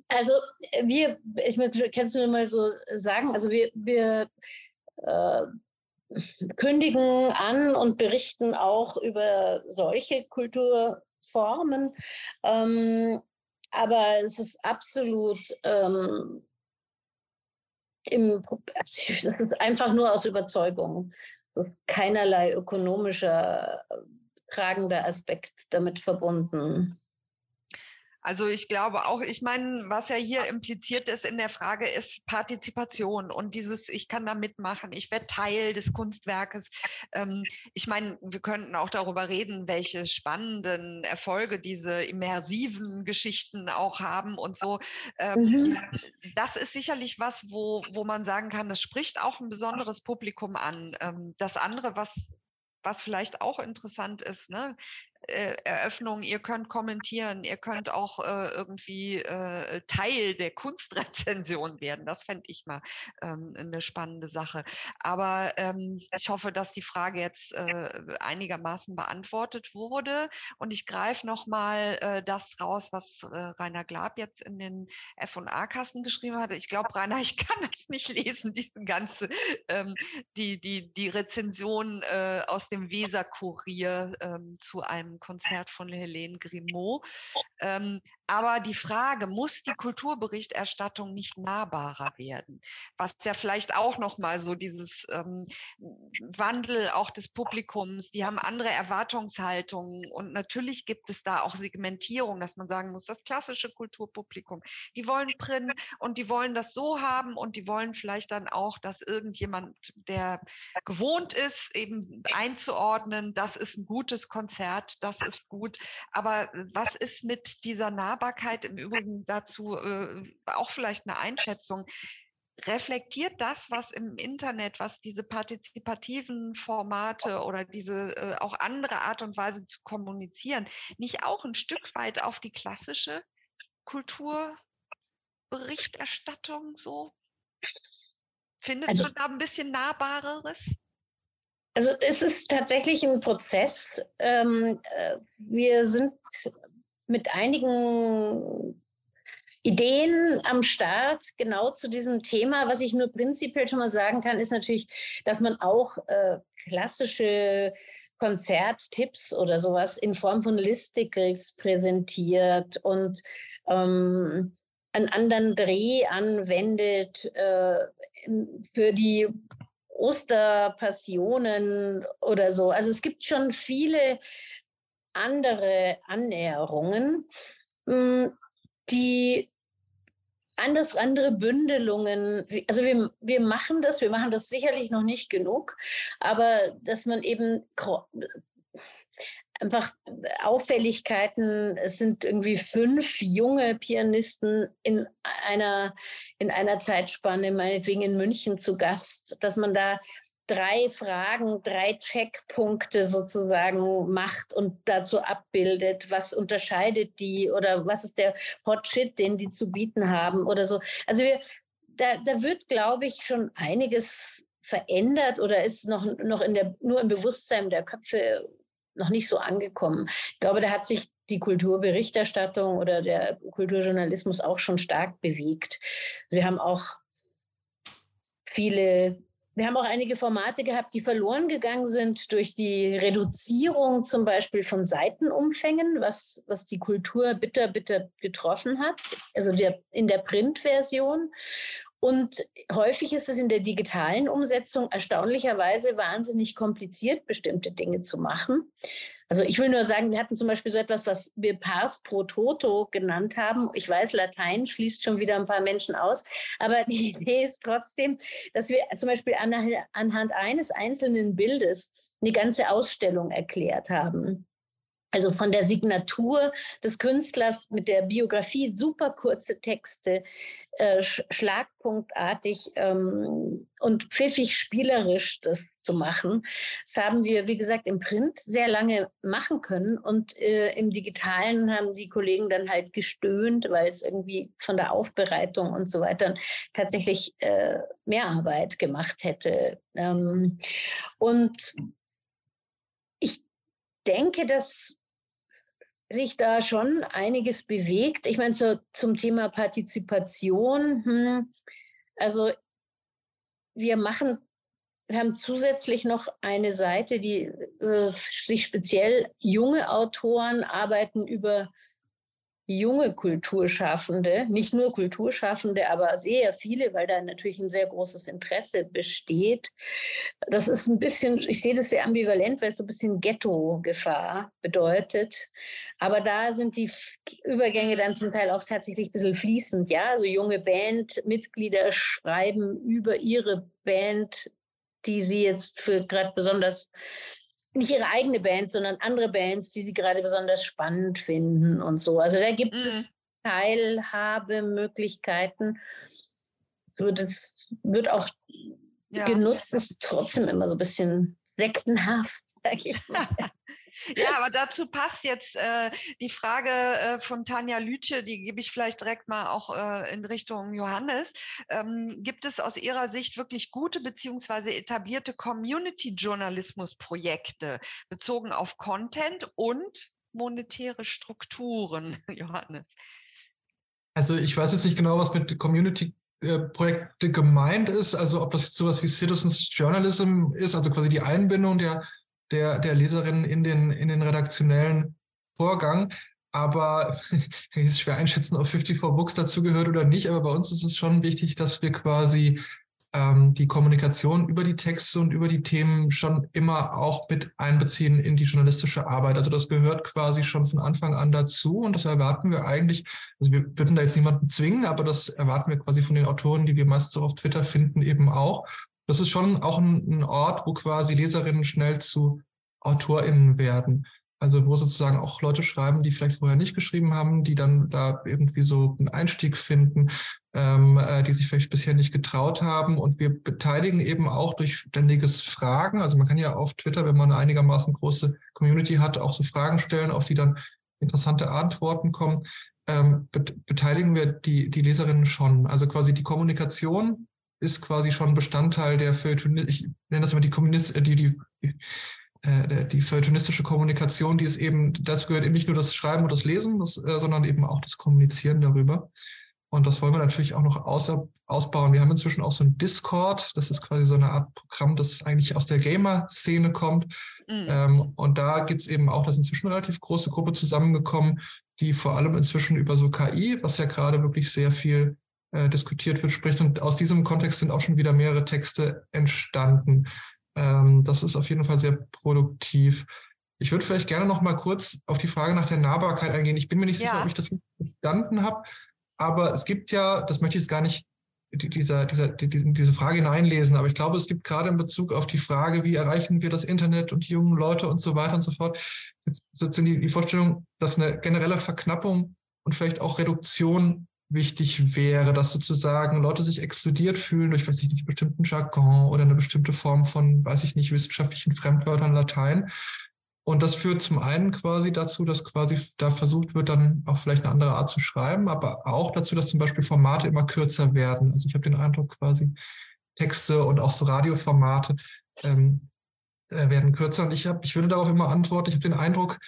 Also wir, ich kannst du mal so sagen, also wir, wir äh, kündigen an und berichten auch über solche Kulturformen. Ähm, aber es ist absolut ähm, im, es ist einfach nur aus Überzeugung. Es ist keinerlei ökonomischer äh, tragender Aspekt damit verbunden. Also ich glaube auch, ich meine, was ja hier impliziert ist in der Frage, ist Partizipation und dieses, ich kann da mitmachen, ich werde Teil des Kunstwerkes. Ähm, ich meine, wir könnten auch darüber reden, welche spannenden Erfolge diese immersiven Geschichten auch haben und so. Ähm, mhm. Das ist sicherlich was, wo, wo man sagen kann, das spricht auch ein besonderes Publikum an. Ähm, das andere, was was vielleicht auch interessant ist, ne? Äh, Eröffnung, ihr könnt kommentieren, ihr könnt auch äh, irgendwie äh, Teil der Kunstrezension werden. Das fände ich mal ähm, eine spannende Sache. Aber ähm, ich hoffe, dass die Frage jetzt äh, einigermaßen beantwortet wurde. Und ich greife nochmal äh, das raus, was äh, Rainer Glab jetzt in den F&A-Kassen geschrieben hatte. Ich glaube, Rainer, ich kann das nicht lesen, diese ganze, ähm, die, die, die Rezension äh, aus dem Weser-Kurier ähm, zu einem Konzert von Helene Grimaud. Ähm, aber die Frage, muss die Kulturberichterstattung nicht nahbarer werden? Was ja vielleicht auch nochmal so dieses ähm, Wandel auch des Publikums, die haben andere Erwartungshaltungen und natürlich gibt es da auch Segmentierung, dass man sagen muss, das klassische Kulturpublikum, die wollen Print und die wollen das so haben und die wollen vielleicht dann auch, dass irgendjemand, der gewohnt ist, eben einzuordnen, das ist ein gutes Konzert, das ist gut. Aber was ist mit dieser Nahbarkeit? Nahbarkeit im Übrigen dazu äh, auch vielleicht eine Einschätzung. Reflektiert das, was im Internet, was diese partizipativen Formate oder diese äh, auch andere Art und Weise zu kommunizieren, nicht auch ein Stück weit auf die klassische Kulturberichterstattung so? Findet also, du da ein bisschen Nahbareres? Also es ist tatsächlich ein Prozess. Ähm, äh, wir sind mit einigen Ideen am Start genau zu diesem Thema. Was ich nur prinzipiell schon mal sagen kann, ist natürlich, dass man auch äh, klassische Konzerttipps oder sowas in Form von Listicles präsentiert und ähm, einen anderen Dreh anwendet äh, für die Osterpassionen oder so. Also es gibt schon viele andere Annäherungen, hm, die anders andere Bündelungen, also wir, wir machen das, wir machen das sicherlich noch nicht genug, aber dass man eben einfach Auffälligkeiten, es sind irgendwie fünf junge Pianisten in einer, in einer Zeitspanne, meinetwegen in München zu Gast, dass man da drei Fragen, drei Checkpunkte sozusagen macht und dazu abbildet, was unterscheidet die oder was ist der Hot Shit, den die zu bieten haben oder so. Also wir, da, da wird, glaube ich, schon einiges verändert oder ist noch, noch in der, nur im Bewusstsein der Köpfe noch nicht so angekommen. Ich glaube, da hat sich die Kulturberichterstattung oder der Kulturjournalismus auch schon stark bewegt. Wir haben auch viele wir haben auch einige Formate gehabt, die verloren gegangen sind durch die Reduzierung zum Beispiel von Seitenumfängen, was, was die Kultur bitter, bitter getroffen hat, also der, in der Printversion. Und häufig ist es in der digitalen Umsetzung erstaunlicherweise wahnsinnig kompliziert, bestimmte Dinge zu machen. Also ich will nur sagen, wir hatten zum Beispiel so etwas, was wir Pars pro Toto genannt haben. Ich weiß, Latein schließt schon wieder ein paar Menschen aus, aber die Idee ist trotzdem, dass wir zum Beispiel anhand eines einzelnen Bildes eine ganze Ausstellung erklärt haben. Also von der Signatur des Künstlers mit der Biografie, super kurze Texte, äh, schlagpunktartig ähm, und pfiffig spielerisch das zu machen. Das haben wir, wie gesagt, im Print sehr lange machen können und äh, im Digitalen haben die Kollegen dann halt gestöhnt, weil es irgendwie von der Aufbereitung und so weiter tatsächlich äh, mehr Arbeit gemacht hätte. Ähm, und denke, dass sich da schon einiges bewegt. Ich meine, zu, zum Thema Partizipation, hm, also wir machen, wir haben zusätzlich noch eine Seite, die äh, sich speziell junge Autoren arbeiten über junge Kulturschaffende, nicht nur Kulturschaffende, aber sehr viele, weil da natürlich ein sehr großes Interesse besteht. Das ist ein bisschen, ich sehe das sehr ambivalent, weil es so ein bisschen Ghetto-Gefahr bedeutet. Aber da sind die Übergänge dann zum Teil auch tatsächlich ein bisschen fließend. Ja, also junge Bandmitglieder schreiben über ihre Band die sie jetzt für gerade besonders nicht ihre eigene Band, sondern andere Bands, die sie gerade besonders spannend finden und so. Also da gibt mhm. es Teilhabemöglichkeiten. Es wird, es wird auch ja. genutzt, ist trotzdem immer so ein bisschen sektenhaft, sag ich mal. Ja, aber dazu passt jetzt äh, die Frage äh, von Tanja Lütje, die gebe ich vielleicht direkt mal auch äh, in Richtung Johannes. Ähm, gibt es aus Ihrer Sicht wirklich gute beziehungsweise etablierte Community-Journalismus-Projekte bezogen auf Content und monetäre Strukturen, Johannes? Also ich weiß jetzt nicht genau, was mit Community äh, Projekte gemeint ist, also ob das sowas wie Citizens Journalism ist, also quasi die Einbindung der der, der Leserinnen in den, in den redaktionellen Vorgang. Aber ich kann es schwer einschätzen, ob 54 Books dazugehört oder nicht. Aber bei uns ist es schon wichtig, dass wir quasi ähm, die Kommunikation über die Texte und über die Themen schon immer auch mit einbeziehen in die journalistische Arbeit. Also das gehört quasi schon von Anfang an dazu und das erwarten wir eigentlich. Also wir würden da jetzt niemanden zwingen, aber das erwarten wir quasi von den Autoren, die wir meist so auf Twitter finden, eben auch das ist schon auch ein, ein Ort, wo quasi Leserinnen schnell zu AutorInnen werden. Also wo sozusagen auch Leute schreiben, die vielleicht vorher nicht geschrieben haben, die dann da irgendwie so einen Einstieg finden, ähm, äh, die sich vielleicht bisher nicht getraut haben. Und wir beteiligen eben auch durch ständiges Fragen. Also man kann ja auf Twitter, wenn man eine einigermaßen große Community hat, auch so Fragen stellen, auf die dann interessante Antworten kommen. Ähm, beteiligen wir die, die Leserinnen schon. Also quasi die Kommunikation ist quasi schon Bestandteil der Feuilleton, ich nenne das immer die Kommunist, äh, die, die, die, äh, die feuilletonistische Kommunikation, die ist eben, das gehört eben nicht nur das Schreiben und das Lesen, das, äh, sondern eben auch das Kommunizieren darüber. Und das wollen wir natürlich auch noch außer, ausbauen. Wir haben inzwischen auch so ein Discord, das ist quasi so eine Art Programm, das eigentlich aus der Gamer-Szene kommt. Mhm. Ähm, und da gibt es eben auch, das ist inzwischen eine relativ große Gruppe zusammengekommen, die vor allem inzwischen über so KI, was ja gerade wirklich sehr viel äh, diskutiert wird, spricht. Und aus diesem Kontext sind auch schon wieder mehrere Texte entstanden. Ähm, das ist auf jeden Fall sehr produktiv. Ich würde vielleicht gerne noch mal kurz auf die Frage nach der Nahbarkeit eingehen. Ich bin mir nicht ja. sicher, ob ich das verstanden habe, aber es gibt ja, das möchte ich jetzt gar nicht dieser, dieser, diese Frage hineinlesen, aber ich glaube, es gibt gerade in Bezug auf die Frage, wie erreichen wir das Internet und die jungen Leute und so weiter und so fort, jetzt sind die, die Vorstellung, dass eine generelle Verknappung und vielleicht auch Reduktion wichtig wäre, dass sozusagen Leute sich exkludiert fühlen durch, weiß ich nicht, bestimmten Jargon oder eine bestimmte Form von, weiß ich nicht, wissenschaftlichen Fremdwörtern Latein. Und das führt zum einen quasi dazu, dass quasi da versucht wird, dann auch vielleicht eine andere Art zu schreiben, aber auch dazu, dass zum Beispiel Formate immer kürzer werden. Also ich habe den Eindruck, quasi Texte und auch so Radioformate ähm, äh, werden kürzer. Und ich habe, ich würde darauf immer antworten, ich habe den Eindruck,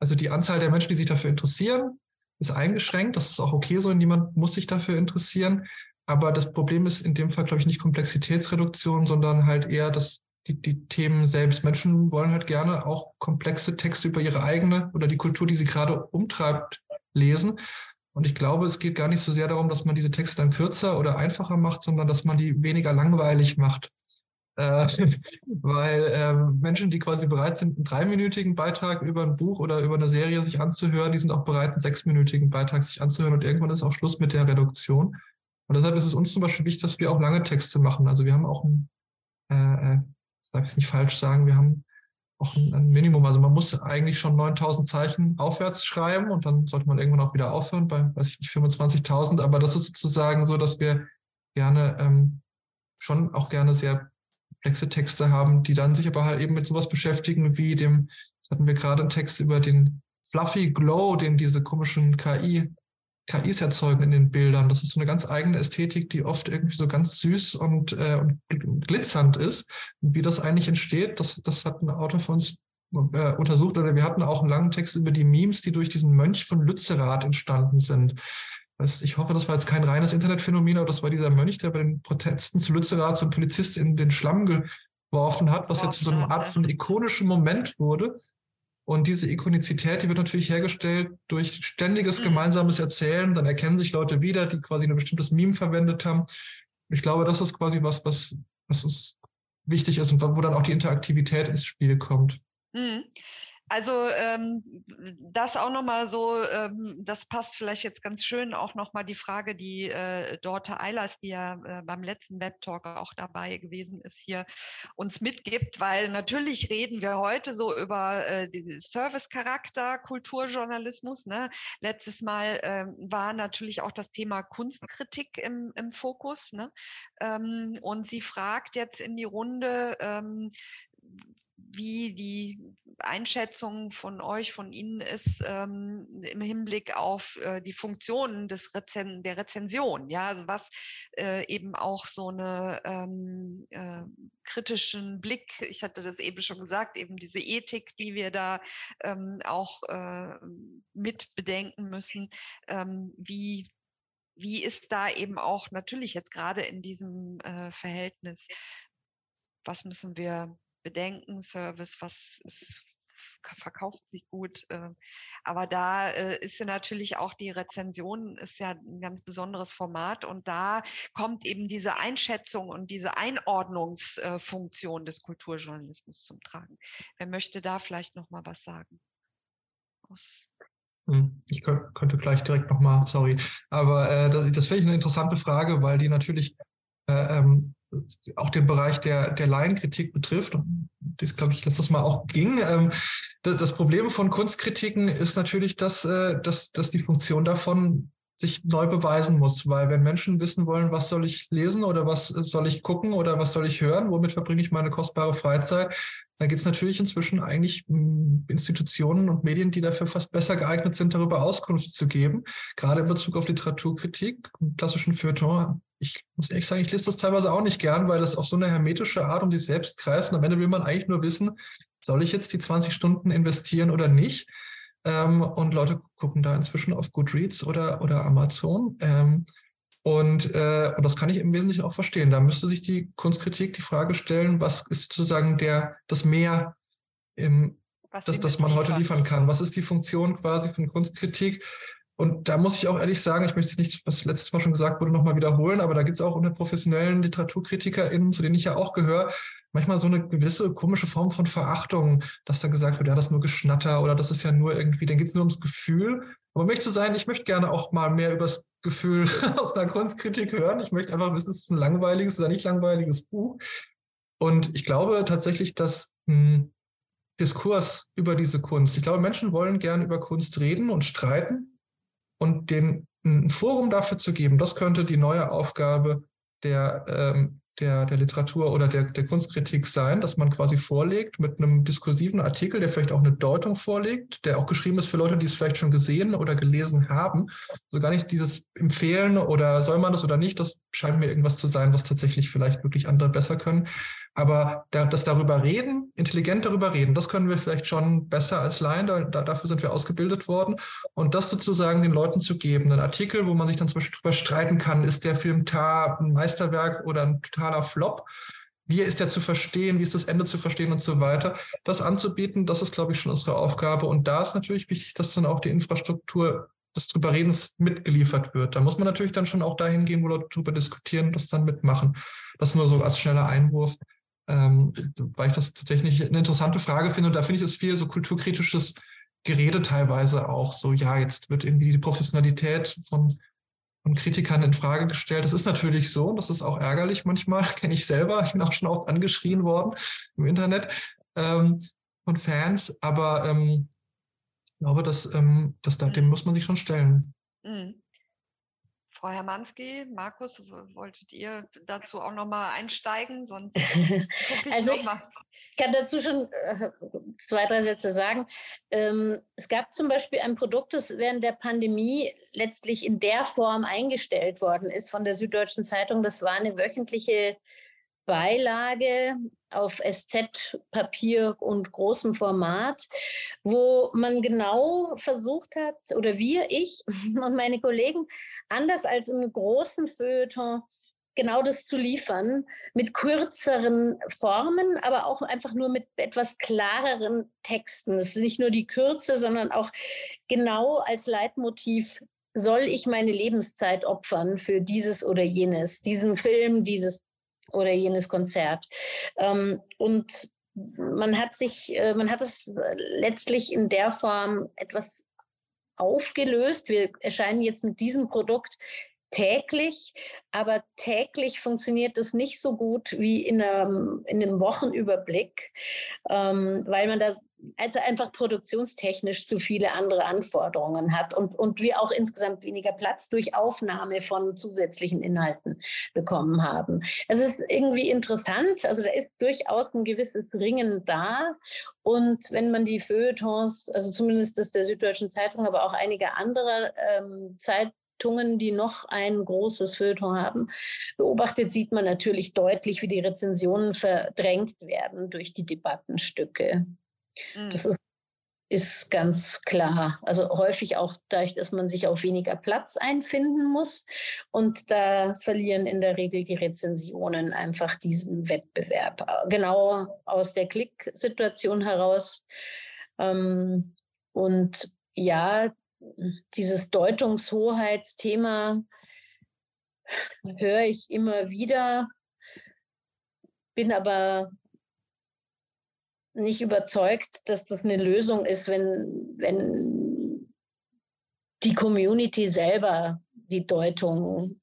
also die Anzahl der Menschen, die sich dafür interessieren, ist eingeschränkt. Das ist auch okay so, niemand muss sich dafür interessieren. Aber das Problem ist in dem Fall, glaube ich, nicht Komplexitätsreduktion, sondern halt eher dass die, die Themen selbst. Menschen wollen halt gerne auch komplexe Texte über ihre eigene oder die Kultur, die sie gerade umtreibt, lesen. Und ich glaube, es geht gar nicht so sehr darum, dass man diese Texte dann kürzer oder einfacher macht, sondern dass man die weniger langweilig macht. Äh, weil äh, Menschen, die quasi bereit sind, einen dreiminütigen Beitrag über ein Buch oder über eine Serie sich anzuhören, die sind auch bereit, einen sechsminütigen Beitrag sich anzuhören und irgendwann ist auch Schluss mit der Reduktion. Und deshalb ist es uns zum Beispiel wichtig, dass wir auch lange Texte machen. Also wir haben auch ein, äh, äh, jetzt darf ich nicht falsch sagen, wir haben auch ein, ein, Minimum. Also man muss eigentlich schon 9000 Zeichen aufwärts schreiben und dann sollte man irgendwann auch wieder aufhören bei, weiß ich nicht, 25.000. Aber das ist sozusagen so, dass wir gerne ähm, schon auch gerne sehr komplexe Texte haben, die dann sich aber halt eben mit sowas beschäftigen wie dem, jetzt hatten wir gerade einen Text über den Fluffy Glow, den diese komischen KI KIs erzeugen in den Bildern. Das ist so eine ganz eigene Ästhetik, die oft irgendwie so ganz süß und, äh, und glitzernd ist. Und wie das eigentlich entsteht, das, das hat ein Autor von uns äh, untersucht. Oder wir hatten auch einen langen Text über die Memes, die durch diesen Mönch von Lützerath entstanden sind. Ich hoffe, das war jetzt kein reines Internetphänomen, aber das war dieser Mönch, der bei den Protesten zu Lützerath zum Polizist in den Schlamm geworfen hat, was jetzt zu so einer Art von ikonischen Moment wurde. Und diese Ikonizität, die wird natürlich hergestellt durch ständiges mhm. gemeinsames Erzählen. Dann erkennen sich Leute wieder, die quasi ein bestimmtes Meme verwendet haben. Ich glaube, das ist quasi was, was, was uns wichtig ist und wo dann auch die Interaktivität ins Spiel kommt. Also ähm, das auch nochmal so, ähm, das passt vielleicht jetzt ganz schön auch nochmal die Frage, die äh, Dorte Eilers, die ja äh, beim letzten Webtalk auch dabei gewesen ist, hier uns mitgibt, weil natürlich reden wir heute so über äh, Service-Charakter, Kulturjournalismus. Ne? Letztes Mal ähm, war natürlich auch das Thema Kunstkritik im, im Fokus. Ne? Ähm, und sie fragt jetzt in die Runde, ähm, wie die Einschätzung von euch, von Ihnen ist ähm, im Hinblick auf äh, die Funktionen des Rezen der Rezension. Ja, also was äh, eben auch so eine ähm, äh, kritischen Blick, ich hatte das eben schon gesagt, eben diese Ethik, die wir da ähm, auch äh, mit bedenken müssen, ähm, wie wie ist da eben auch natürlich jetzt gerade in diesem äh, Verhältnis, was müssen wir bedenken, Service, was ist, verkauft sich gut. Ähm, aber da äh, ist ja natürlich auch die Rezension ist ja ein ganz besonderes Format und da kommt eben diese Einschätzung und diese Einordnungsfunktion des Kulturjournalismus zum Tragen. Wer möchte da vielleicht noch mal was sagen? Hm, ich könnte gleich direkt noch mal, sorry, aber äh, das, das finde ich eine interessante Frage, weil die natürlich äh, ähm, auch den Bereich der, der Laienkritik betrifft, das glaube ich letztes Mal auch ging. Ähm, das, das, Problem von Kunstkritiken ist natürlich, dass, äh, dass, dass die Funktion davon sich neu beweisen muss, weil wenn Menschen wissen wollen, was soll ich lesen oder was soll ich gucken oder was soll ich hören, womit verbringe ich meine kostbare Freizeit, dann gibt es natürlich inzwischen eigentlich hm, Institutionen und Medien, die dafür fast besser geeignet sind, darüber Auskunft zu geben, gerade in Bezug auf Literaturkritik, klassischen Feuilleton. Ich muss ehrlich sagen, ich lese das teilweise auch nicht gern, weil das auf so eine hermetische Art um sich selbst kreist und am Ende will man eigentlich nur wissen, soll ich jetzt die 20 Stunden investieren oder nicht? Ähm, und Leute gucken da inzwischen auf Goodreads oder, oder Amazon. Ähm, und, äh, und das kann ich im Wesentlichen auch verstehen. Da müsste sich die Kunstkritik die Frage stellen, was ist sozusagen der, das Mehr, im, das, das man heute liefern kann? Was ist die Funktion quasi von Kunstkritik? Und da muss ich auch ehrlich sagen, ich möchte nicht, was letztes Mal schon gesagt wurde, nochmal wiederholen, aber da gibt es auch unter professionellen LiteraturkritikerInnen, zu denen ich ja auch gehöre, manchmal so eine gewisse komische Form von Verachtung, dass da gesagt wird, ja, das ist nur Geschnatter oder das ist ja nur irgendwie, dann geht es nur ums Gefühl. Aber um mich zu sein, ich möchte gerne auch mal mehr über das Gefühl aus einer Kunstkritik hören. Ich möchte einfach wissen, ist es ein langweiliges oder nicht langweiliges Buch. Und ich glaube tatsächlich, dass ein hm, Diskurs über diese Kunst, ich glaube, Menschen wollen gerne über Kunst reden und streiten und den ein Forum dafür zu geben, das könnte die neue Aufgabe der ähm, der, der Literatur oder der, der Kunstkritik sein, dass man quasi vorlegt mit einem diskursiven Artikel, der vielleicht auch eine Deutung vorlegt, der auch geschrieben ist für Leute, die es vielleicht schon gesehen oder gelesen haben. Also gar nicht dieses Empfehlen oder soll man das oder nicht, das scheint mir irgendwas zu sein, was tatsächlich vielleicht wirklich andere besser können. Aber das darüber reden, intelligent darüber reden, das können wir vielleicht schon besser als Laien, da, dafür sind wir ausgebildet worden. Und das sozusagen den Leuten zu geben, ein Artikel, wo man sich dann zum Beispiel darüber streiten kann, ist der Film Tar ein Meisterwerk oder ein totaler Flop? Wie ist der zu verstehen? Wie ist das Ende zu verstehen und so weiter? Das anzubieten, das ist, glaube ich, schon unsere Aufgabe. Und da ist natürlich wichtig, dass dann auch die Infrastruktur des Drüberredens mitgeliefert wird. Da muss man natürlich dann schon auch dahin gehen, wo Leute darüber diskutieren und das dann mitmachen. Das nur so als schneller Einwurf ähm, weil ich das tatsächlich eine interessante Frage finde. Und da finde ich es viel so kulturkritisches Gerede teilweise auch so, ja, jetzt wird irgendwie die Professionalität von, von Kritikern in Frage gestellt. Das ist natürlich so, das ist auch ärgerlich manchmal, kenne ich selber. Ich bin auch schon oft angeschrien worden im Internet. Ähm, und Fans, aber ähm, ich glaube, dass, ähm, dass da, dem mhm. muss man sich schon stellen. Mhm. Frau Hermanski, Markus, wolltet ihr dazu auch nochmal einsteigen? Sonst ich also ich kann dazu schon äh, zwei, drei Sätze sagen. Ähm, es gab zum Beispiel ein Produkt, das während der Pandemie letztlich in der Form eingestellt worden ist von der Süddeutschen Zeitung. Das war eine wöchentliche Beilage auf SZ-Papier und großem Format, wo man genau versucht hat, oder wir, ich und meine Kollegen, anders als im großen Feuilleton, genau das zu liefern, mit kürzeren Formen, aber auch einfach nur mit etwas klareren Texten. Es ist nicht nur die Kürze, sondern auch genau als Leitmotiv soll ich meine Lebenszeit opfern für dieses oder jenes, diesen Film, dieses oder jenes Konzert. Ähm, und man hat sich, äh, man hat es letztlich in der Form etwas aufgelöst. Wir erscheinen jetzt mit diesem Produkt täglich, aber täglich funktioniert das nicht so gut wie in einem, in einem Wochenüberblick, ähm, weil man da also einfach produktionstechnisch zu viele andere Anforderungen hat und, und wir auch insgesamt weniger Platz durch Aufnahme von zusätzlichen Inhalten bekommen haben. Es ist irgendwie interessant, also da ist durchaus ein gewisses Ringen da und wenn man die Feuilletons, also zumindest das der Süddeutschen Zeitung, aber auch einige andere ähm, Zeitungen, die noch ein großes Feuilleton haben, beobachtet, sieht man natürlich deutlich, wie die Rezensionen verdrängt werden durch die Debattenstücke. Das mhm. ist, ist ganz klar. Also häufig auch dadurch, dass man sich auf weniger Platz einfinden muss. Und da verlieren in der Regel die Rezensionen einfach diesen Wettbewerb. Genau aus der Klicksituation heraus. Ähm, und ja, dieses Deutungshoheitsthema höre ich immer wieder, bin aber nicht überzeugt, dass das eine Lösung ist, wenn, wenn die Community selber die Deutung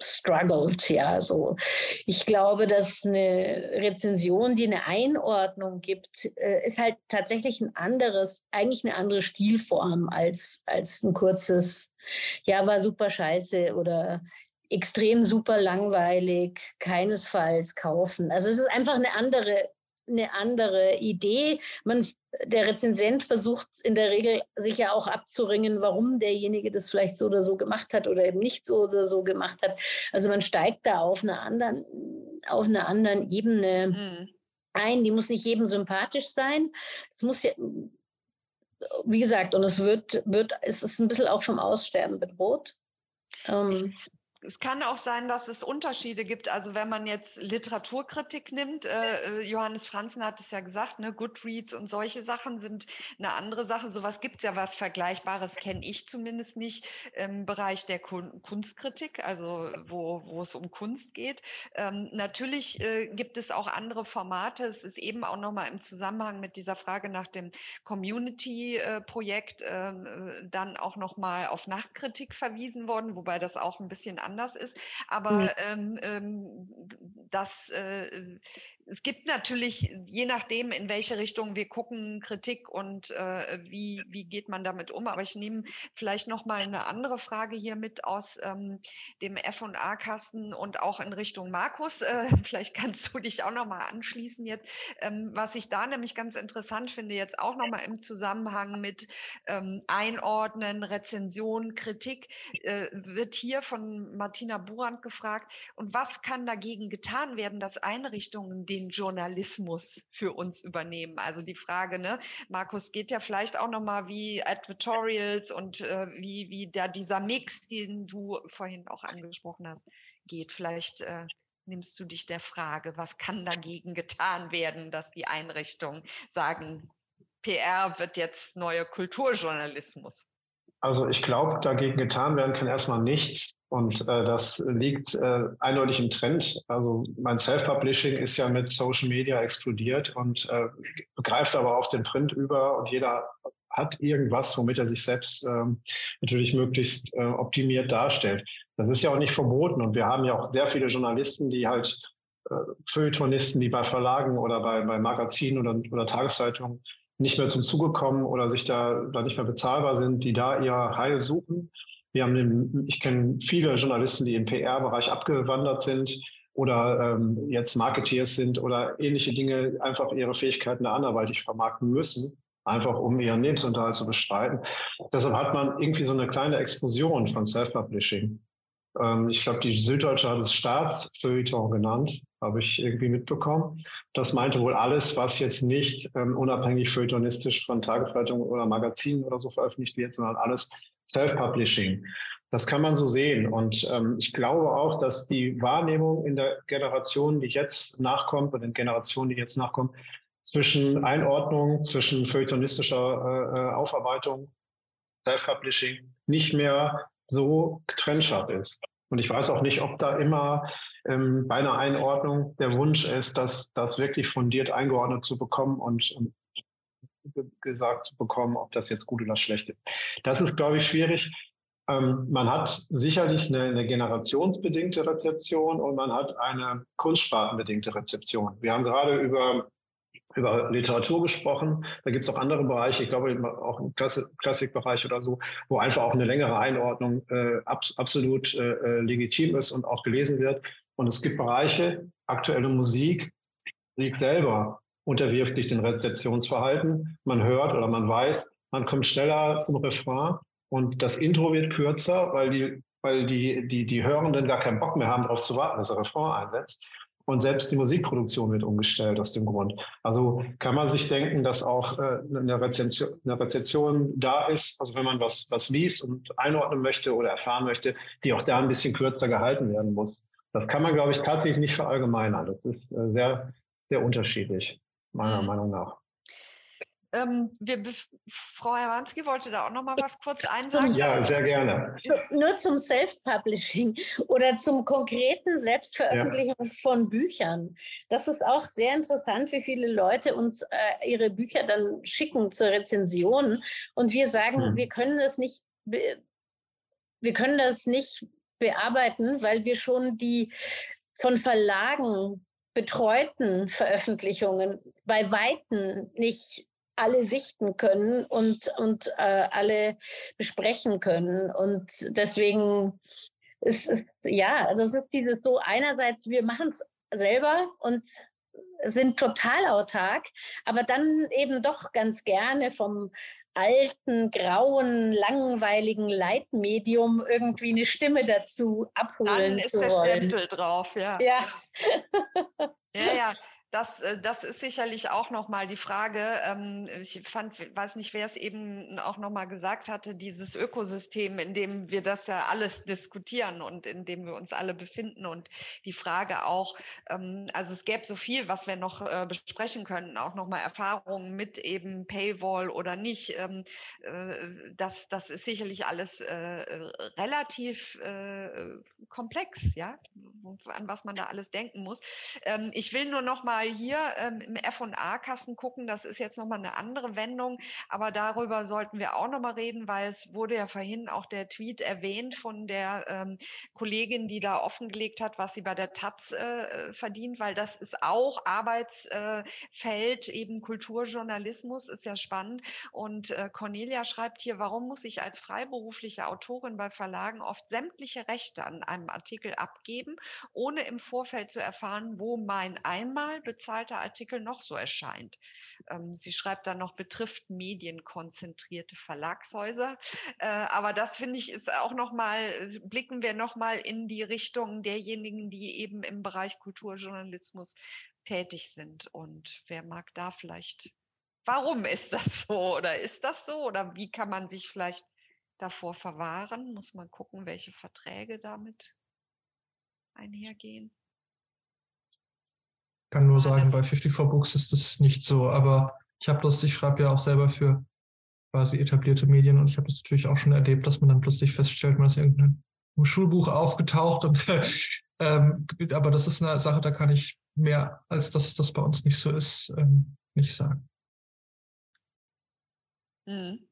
struggelt, ja, so. Ich glaube, dass eine Rezension, die eine Einordnung gibt, äh, ist halt tatsächlich ein anderes, eigentlich eine andere Stilform als, als ein kurzes, ja, war super scheiße oder extrem super langweilig, keinesfalls kaufen. Also es ist einfach eine andere eine andere Idee. Man, der Rezensent versucht in der Regel sich ja auch abzuringen, warum derjenige das vielleicht so oder so gemacht hat oder eben nicht so oder so gemacht hat. Also man steigt da auf einer anderen, auf einer anderen Ebene mhm. ein. Die muss nicht jedem sympathisch sein. Es muss ja, wie gesagt, und es wird, wird, es ist ein bisschen auch vom Aussterben bedroht. Ähm, es kann auch sein, dass es Unterschiede gibt. Also wenn man jetzt Literaturkritik nimmt, äh, äh Johannes Franzen hat es ja gesagt, ne, Goodreads und solche Sachen sind eine andere Sache. Sowas gibt es ja was Vergleichbares, kenne ich zumindest nicht im Bereich der Kun Kunstkritik, also wo, wo es um Kunst geht. Ähm, natürlich äh, gibt es auch andere Formate. Es ist eben auch nochmal im Zusammenhang mit dieser Frage nach dem Community-Projekt äh, äh, dann auch nochmal auf Nachtkritik verwiesen worden, wobei das auch ein bisschen anders anders ist. Aber ähm, ähm, das, äh, es gibt natürlich, je nachdem, in welche Richtung wir gucken, Kritik und äh, wie, wie geht man damit um. Aber ich nehme vielleicht noch mal eine andere Frage hier mit aus ähm, dem F&A-Kasten und auch in Richtung Markus. Äh, vielleicht kannst du dich auch noch mal anschließen jetzt. Ähm, was ich da nämlich ganz interessant finde, jetzt auch noch mal im Zusammenhang mit ähm, Einordnen, Rezension, Kritik, äh, wird hier von Martina Burand gefragt, und was kann dagegen getan werden, dass Einrichtungen den Journalismus für uns übernehmen? Also die Frage, ne, Markus, geht ja vielleicht auch nochmal wie Advertorials und äh, wie, wie da dieser Mix, den du vorhin auch angesprochen hast, geht. Vielleicht äh, nimmst du dich der Frage, was kann dagegen getan werden, dass die Einrichtungen sagen, PR wird jetzt neuer Kulturjournalismus? Also ich glaube, dagegen getan werden kann erstmal nichts. Und äh, das liegt äh, eindeutig im Trend. Also mein Self-Publishing ist ja mit Social Media explodiert und äh, greift aber auf den Print über und jeder hat irgendwas, womit er sich selbst ähm, natürlich möglichst äh, optimiert darstellt. Das ist ja auch nicht verboten und wir haben ja auch sehr viele Journalisten, die halt Feuilletonisten, die bei Verlagen oder bei, bei Magazinen oder, oder Tageszeitungen nicht mehr zum Zuge kommen oder sich da, da nicht mehr bezahlbar sind, die da ihr Heil suchen. Wir haben den, ich kenne viele Journalisten, die im PR-Bereich abgewandert sind oder ähm, jetzt Marketeers sind oder ähnliche Dinge, einfach ihre Fähigkeiten anderweitig vermarkten müssen, einfach um ihren Lebensunterhalt zu bestreiten. Deshalb hat man irgendwie so eine kleine Explosion von Self-Publishing. Ähm, ich glaube, die Süddeutsche hat es Staatsfeuilleton genannt, habe ich irgendwie mitbekommen. Das meinte wohl alles, was jetzt nicht ähm, unabhängig feuilletonistisch von Tageszeitungen oder Magazinen oder so veröffentlicht wird, sondern alles Self-Publishing. Das kann man so sehen. Und ähm, ich glaube auch, dass die Wahrnehmung in der Generation, die jetzt nachkommt, und den Generationen, die jetzt nachkommen, zwischen Einordnung, zwischen feuilletonistischer äh, äh Aufarbeitung, Self-Publishing nicht mehr so trennscharf ist. Und ich weiß auch nicht, ob da immer ähm, bei einer Einordnung der Wunsch ist, dass das wirklich fundiert eingeordnet zu bekommen und, und gesagt zu bekommen, ob das jetzt gut oder schlecht ist. Das ist, glaube ich, schwierig. Ähm, man hat sicherlich eine, eine, generationsbedingte Rezeption und man hat eine kunstspartenbedingte Rezeption. Wir haben gerade über über Literatur gesprochen. Da gibt es auch andere Bereiche, ich glaube auch im Klassikbereich oder so, wo einfach auch eine längere Einordnung äh, ab, absolut äh, äh, legitim ist und auch gelesen wird. Und es gibt Bereiche, aktuelle Musik, Musik selber unterwirft sich den Rezeptionsverhalten. Man hört oder man weiß, man kommt schneller zum Refrain und das Intro wird kürzer, weil die, weil die, die, die Hörenden gar keinen Bock mehr haben, darauf zu warten, dass der Refrain einsetzt. Und selbst die Musikproduktion wird umgestellt aus dem Grund. Also kann man sich denken, dass auch äh, eine, Rezension, eine Rezeption da ist, also wenn man was, was liest und einordnen möchte oder erfahren möchte, die auch da ein bisschen kürzer gehalten werden muss. Das kann man, glaube ich, tatsächlich nicht verallgemeinern. Das ist äh, sehr, sehr unterschiedlich, meiner. Meinung nach. Ähm, wir, Frau Hermanski wollte da auch noch mal was kurz einsagen. Ja, sehr gerne. Nur zum Self-Publishing oder zum konkreten Selbstveröffentlichen ja. von Büchern. Das ist auch sehr interessant, wie viele Leute uns äh, ihre Bücher dann schicken zur Rezension und wir sagen, hm. wir können das nicht, wir können das nicht bearbeiten, weil wir schon die von Verlagen betreuten Veröffentlichungen bei Weitem nicht alle sichten können und, und äh, alle besprechen können. Und deswegen ist es, ja, also es ist dieses so einerseits, wir machen es selber und sind total autark, aber dann eben doch ganz gerne vom alten, grauen, langweiligen Leitmedium irgendwie eine Stimme dazu abholen. Dann ist der Stempel drauf, ja. Ja. ja, ja das, äh, das ist sicherlich auch nochmal die Frage. Ähm, ich fand, weiß nicht, wer es eben auch nochmal gesagt hatte, dieses Ökosystem, in dem wir das ja alles diskutieren und in dem wir uns alle befinden und die Frage auch, ähm, also es gäbe so viel, was wir noch äh, besprechen können, auch nochmal Erfahrungen mit eben Paywall oder nicht. Ähm, äh, das, das ist sicherlich alles relativ komplex, ja, an was man da alles denken muss. Ich will nur noch mal hier ähm, im F&A-Kassen gucken. Das ist jetzt nochmal eine andere Wendung, aber darüber sollten wir auch nochmal reden, weil es wurde ja vorhin auch der Tweet erwähnt von der ähm, Kollegin, die da offengelegt hat, was sie bei der Taz äh, verdient, weil das ist auch Arbeitsfeld, äh, eben Kulturjournalismus, ist ja spannend. Und äh, Cornelia schreibt hier, warum muss ich als freiberufliche Autorin bei Verlagen oft sämtliche Rechte an einem Artikel abgeben, ohne im Vorfeld zu erfahren, wo mein einmal bezahlter Artikel noch so erscheint. Ähm, sie schreibt dann noch, betrifft medienkonzentrierte Verlagshäuser. Äh, aber das finde ich ist auch nochmal, blicken wir nochmal in die Richtung derjenigen, die eben im Bereich Kulturjournalismus tätig sind. Und wer mag da vielleicht, warum ist das so oder ist das so oder wie kann man sich vielleicht davor verwahren? Muss man gucken, welche Verträge damit einhergehen kann nur sagen, bei 54 Books ist das nicht so. Aber ich habe das, ich schreibe ja auch selber für quasi etablierte Medien und ich habe das natürlich auch schon erlebt, dass man dann plötzlich feststellt, man ist in irgendeinem Schulbuch aufgetaucht und ähm, aber das ist eine Sache, da kann ich mehr, als dass das bei uns nicht so ist, ähm, nicht sagen. Mhm.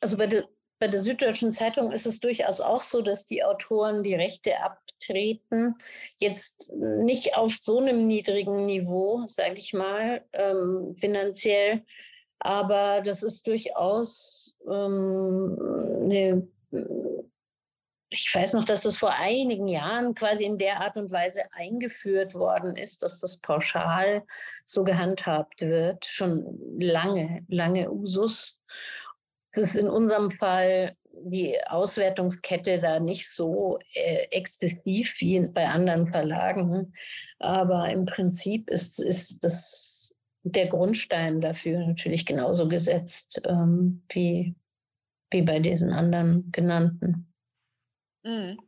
Also bei, de, bei der Süddeutschen Zeitung ist es durchaus auch so, dass die Autoren die Rechte abtreten. Jetzt nicht auf so einem niedrigen Niveau, sage ich mal, ähm, finanziell, aber das ist durchaus ähm, eine ich weiß noch, dass es vor einigen Jahren quasi in der Art und Weise eingeführt worden ist, dass das pauschal so gehandhabt wird. Schon lange, lange Usus. Es ist in unserem Fall die Auswertungskette da nicht so äh, exzessiv wie bei anderen Verlagen. Aber im Prinzip ist, ist das der Grundstein dafür natürlich genauso gesetzt ähm, wie, wie bei diesen anderen genannten. Mhm.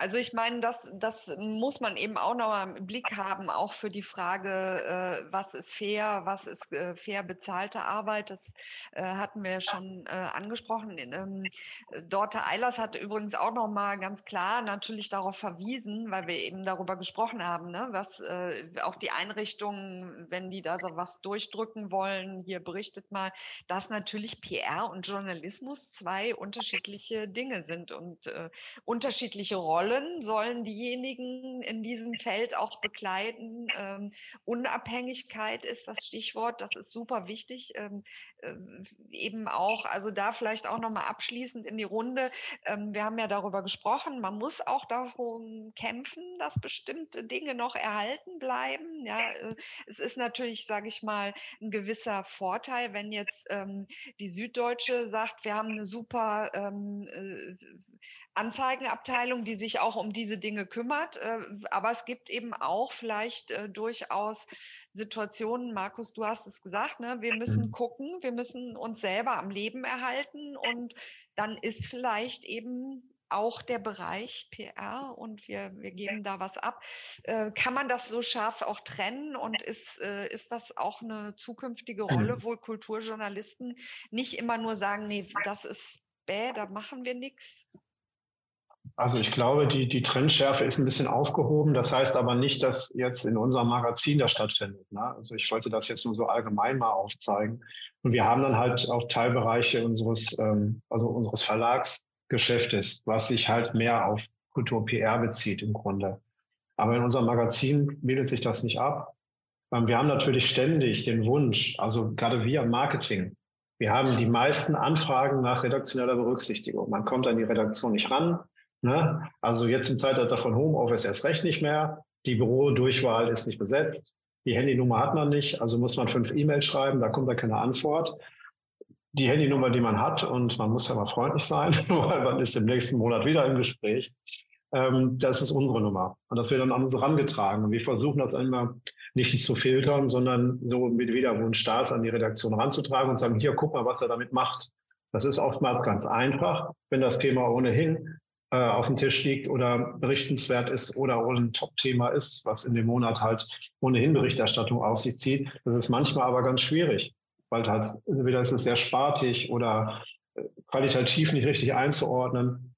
Also ich meine, das, das muss man eben auch noch im Blick haben, auch für die Frage, äh, was ist fair, was ist äh, fair bezahlte Arbeit. Das äh, hatten wir schon äh, angesprochen. Ähm, Dorte Eilers hat übrigens auch noch mal ganz klar natürlich darauf verwiesen, weil wir eben darüber gesprochen haben, ne, was äh, auch die Einrichtungen, wenn die da so was durchdrücken wollen, hier berichtet mal, dass natürlich PR und Journalismus zwei unterschiedliche Dinge sind und äh, unterschiedliche Rollen Rollen sollen diejenigen in diesem Feld auch begleiten. Ähm, Unabhängigkeit ist das Stichwort, das ist super wichtig. Ähm, äh, eben auch, also da vielleicht auch nochmal abschließend in die Runde. Ähm, wir haben ja darüber gesprochen, man muss auch darum kämpfen, dass bestimmte Dinge noch erhalten bleiben. Ja, äh, es ist natürlich, sage ich mal, ein gewisser Vorteil, wenn jetzt ähm, die Süddeutsche sagt, wir haben eine super ähm, äh, Anzeigenabteilung, die sich auch um diese Dinge kümmert. Äh, aber es gibt eben auch vielleicht äh, durchaus Situationen, Markus, du hast es gesagt, ne? wir müssen mhm. gucken, wir müssen uns selber am Leben erhalten und dann ist vielleicht eben auch der Bereich PR und wir, wir geben da was ab. Äh, kann man das so scharf auch trennen und ist, äh, ist das auch eine zukünftige Rolle, mhm. wo Kulturjournalisten nicht immer nur sagen, nee, das ist bäh, da machen wir nichts? Also ich glaube, die, die Trendschärfe ist ein bisschen aufgehoben. Das heißt aber nicht, dass jetzt in unserem Magazin das stattfindet. Ne? Also ich wollte das jetzt nur so allgemein mal aufzeigen. Und wir haben dann halt auch Teilbereiche unseres, ähm, also unseres Verlagsgeschäftes, was sich halt mehr auf Kultur PR bezieht im Grunde. Aber in unserem Magazin bildet sich das nicht ab. Ähm, wir haben natürlich ständig den Wunsch, also gerade wir im Marketing, wir haben die meisten Anfragen nach redaktioneller Berücksichtigung. Man kommt an die Redaktion nicht ran. Ne? Also jetzt im Zeitalter von Homeoffice erst recht nicht mehr. Die Bürodurchwahl ist nicht besetzt. Die Handynummer hat man nicht, also muss man fünf E-Mails schreiben, da kommt da keine Antwort. Die Handynummer, die man hat, und man muss ja mal freundlich sein, weil man ist im nächsten Monat wieder im Gespräch, ähm, das ist unsere Nummer. Und das wird dann an uns herangetragen. Und wir versuchen das immer nicht zu filtern, sondern so mit Widerwunsch Staats an die Redaktion ranzutragen und sagen, hier, guck mal, was er damit macht. Das ist oftmals ganz einfach, wenn das Thema ohnehin äh, auf dem Tisch liegt oder berichtenswert ist oder ein Top-Thema ist, was in dem Monat halt ohnehin Berichterstattung auf sich zieht. Das ist manchmal aber ganz schwierig, weil halt entweder ist es sehr spartig oder äh, qualitativ nicht richtig einzuordnen.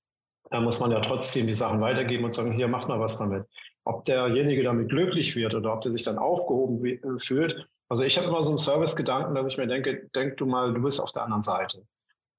Da muss man ja trotzdem die Sachen weitergeben und sagen, hier macht mal was damit. Ob derjenige damit glücklich wird oder ob der sich dann aufgehoben äh, fühlt. Also ich habe immer so einen Service-Gedanken, dass ich mir denke, denk du mal, du bist auf der anderen Seite.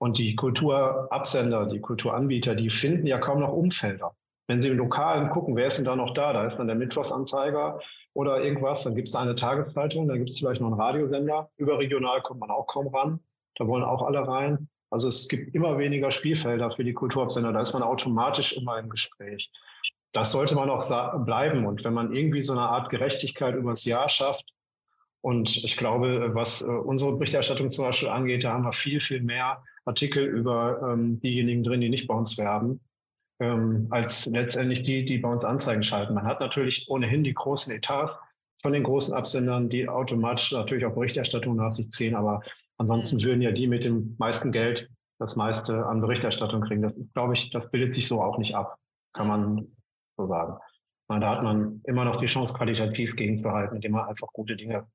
Und die Kulturabsender, die Kulturanbieter, die finden ja kaum noch Umfelder. Wenn Sie im Lokalen gucken, wer ist denn da noch da? Da ist dann der Mittwochsanzeiger oder irgendwas. Dann gibt es eine Tageszeitung, dann gibt es vielleicht noch einen Radiosender. Überregional kommt man auch kaum ran. Da wollen auch alle rein. Also es gibt immer weniger Spielfelder für die Kulturabsender. Da ist man automatisch immer im Gespräch. Das sollte man auch bleiben. Und wenn man irgendwie so eine Art Gerechtigkeit übers Jahr schafft, und ich glaube, was äh, unsere Berichterstattung zum Beispiel angeht, da haben wir viel, viel mehr Artikel über ähm, diejenigen drin, die nicht bei uns werben, ähm, als letztendlich die, die bei uns Anzeigen schalten. Man hat natürlich ohnehin die großen Etats von den großen Absendern, die automatisch natürlich auch Berichterstattung nach sich ziehen, aber ansonsten würden ja die mit dem meisten Geld das meiste an Berichterstattung kriegen. Das glaube ich, das bildet sich so auch nicht ab, kann man so sagen. Da hat man immer noch die Chance, qualitativ gegenzuhalten, indem man einfach gute Dinge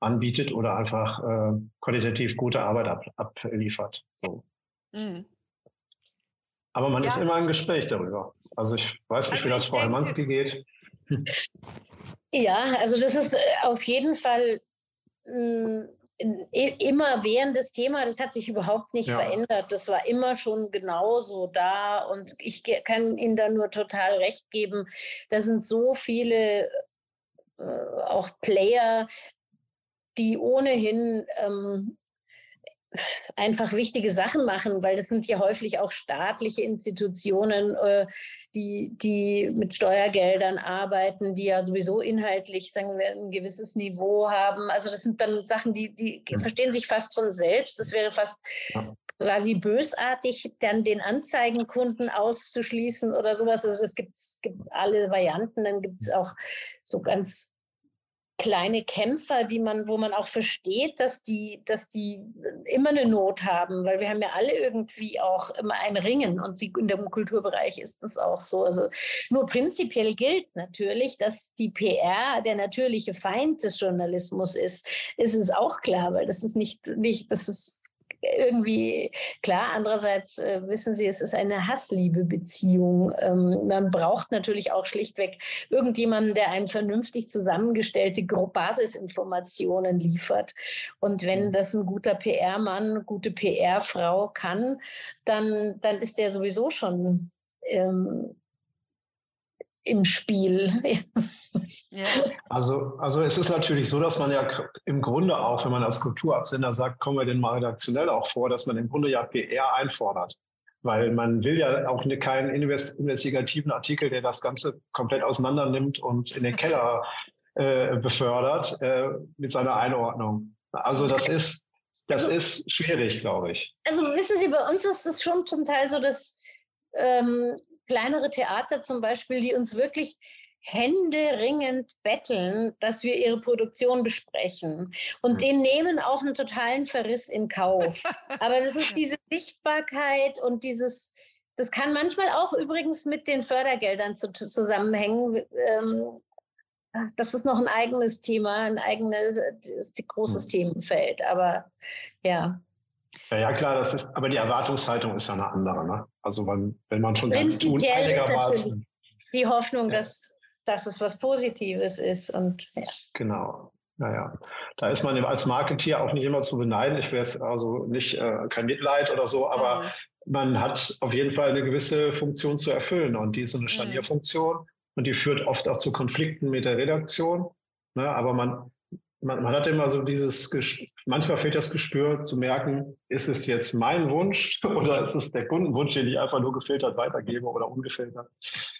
anbietet oder einfach äh, qualitativ gute Arbeit ab, abliefert. So. Mhm. Aber man ja. ist immer im Gespräch darüber. Also ich weiß nicht, also wie das Frau Hermanski geht. Ja, also das ist äh, auf jeden Fall hm, immer währendes Thema, das hat sich überhaupt nicht ja. verändert. Das war immer schon genauso da und ich kann Ihnen da nur total recht geben. Da sind so viele äh, auch Player, die ohnehin ähm, einfach wichtige Sachen machen, weil das sind ja häufig auch staatliche Institutionen, äh, die, die mit Steuergeldern arbeiten, die ja sowieso inhaltlich, sagen wir, ein gewisses Niveau haben. Also das sind dann Sachen, die, die verstehen sich fast von selbst. Das wäre fast quasi bösartig, dann den Anzeigenkunden auszuschließen oder sowas. Also es gibt alle Varianten. Dann gibt es auch so ganz kleine Kämpfer, die man, wo man auch versteht, dass die, dass die immer eine Not haben, weil wir haben ja alle irgendwie auch immer ein Ringen und die, in dem Kulturbereich ist das auch so. Also nur prinzipiell gilt natürlich, dass die PR der natürliche Feind des Journalismus ist. Ist es auch klar, weil das ist nicht, nicht, das ist irgendwie klar. Andererseits äh, wissen Sie, es ist eine Hassliebe-Beziehung. Ähm, man braucht natürlich auch schlichtweg irgendjemanden, der einem vernünftig zusammengestellte Basisinformationen liefert. Und wenn mhm. das ein guter PR-Mann, gute PR-Frau kann, dann, dann ist der sowieso schon ähm, im Spiel. Also, also es ist natürlich so, dass man ja im Grunde auch, wenn man als Kulturabsender sagt, kommen wir denn mal redaktionell auch vor, dass man im Grunde ja PR einfordert. Weil man will ja auch eine, keinen investigativen Artikel, der das Ganze komplett auseinander nimmt und in den Keller äh, befördert äh, mit seiner Einordnung. Also das ist, das also, ist schwierig, glaube ich. Also wissen Sie, bei uns ist das schon zum Teil so, dass ähm, kleinere Theater zum Beispiel, die uns wirklich händeringend betteln, dass wir ihre Produktion besprechen. Und mhm. den nehmen auch einen totalen Verriss in Kauf. Aber das ist diese Sichtbarkeit und dieses, das kann manchmal auch übrigens mit den Fördergeldern zu, zusammenhängen. Ähm, das ist noch ein eigenes Thema, ein eigenes großes mhm. Themenfeld. Aber ja. Ja, ja, klar, das ist, aber die Erwartungshaltung ist ja eine andere. Ne? Also wenn, wenn man schon sagt, tun einigermaßen. Die Hoffnung, ja. dass, dass es was Positives ist. Und, ja. Genau. Naja, da ist man als Marketeer auch nicht immer zu beneiden. Ich wäre es also nicht äh, kein Mitleid oder so, aber mhm. man hat auf jeden Fall eine gewisse Funktion zu erfüllen und die ist eine mhm. Scharnierfunktion und die führt oft auch zu Konflikten mit der Redaktion. Ne? Aber man, man, man hat immer so dieses, manchmal fehlt das Gespür zu merken, ist es jetzt mein Wunsch oder ist es der Kundenwunsch, den ich einfach nur gefiltert weitergebe oder ungefiltert?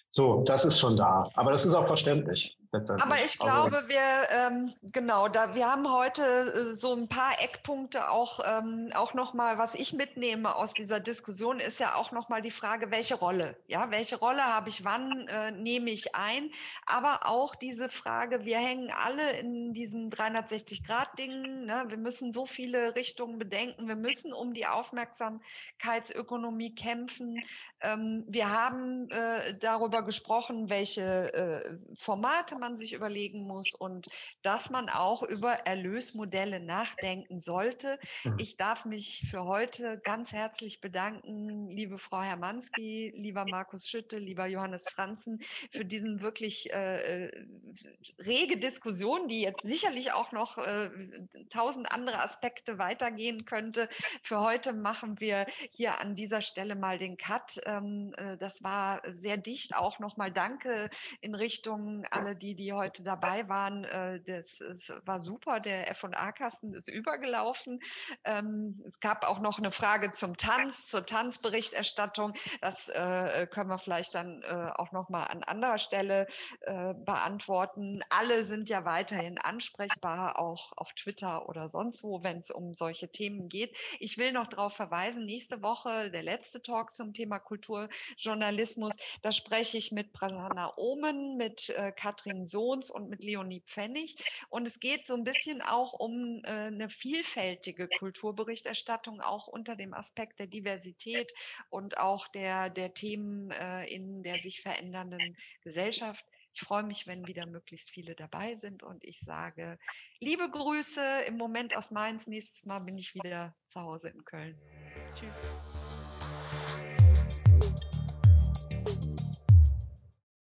So, das ist schon da. Aber das ist auch verständlich. Aber ich glaube, also, wir, ähm, genau, da, wir haben heute äh, so ein paar Eckpunkte auch, ähm, auch nochmal, was ich mitnehme aus dieser Diskussion, ist ja auch nochmal die Frage, welche Rolle, ja, welche Rolle habe ich wann, äh, nehme ich ein, aber auch diese Frage, wir hängen alle in diesem 360-Grad-Ding, ne? wir müssen so viele Richtungen bedenken, wir müssen um die Aufmerksamkeitsökonomie kämpfen, ähm, wir haben äh, darüber gesprochen, welche äh, Formate man sich überlegen muss und dass man auch über Erlösmodelle nachdenken sollte. Mhm. Ich darf mich für heute ganz herzlich bedanken, liebe Frau Hermanski, lieber Markus Schütte, lieber Johannes Franzen, für diesen wirklich äh, äh, rege Diskussion, die jetzt sicherlich auch noch äh, tausend andere Aspekte weitergehen könnte. Für heute machen wir hier an dieser Stelle mal den Cut. Ähm, äh, das war sehr dicht. Auch nochmal Danke in Richtung alle, die die, heute dabei waren. Äh, das, das war super. Der F&A-Kasten ist übergelaufen. Ähm, es gab auch noch eine Frage zum Tanz, zur Tanzberichterstattung. Das äh, können wir vielleicht dann äh, auch noch mal an anderer Stelle beantworten. Alle sind ja weiterhin ansprechbar, auch auf Twitter oder sonst wo, wenn es um solche Themen geht. Ich will noch darauf verweisen, nächste Woche der letzte Talk zum Thema Kulturjournalismus. Da spreche ich mit Prasanna Omen, mit Katrin Katrin Sohns und mit Leonie Pfennig. Und es geht so ein bisschen auch um äh, eine vielfältige Kulturberichterstattung, auch unter dem Aspekt der Diversität und auch der, der Themen äh, in der sich verändernden Gesellschaft. Ich freue mich, wenn wieder möglichst viele dabei sind und ich sage liebe Grüße im Moment aus Mainz. Nächstes Mal bin ich wieder zu Hause in Köln. Tschüss.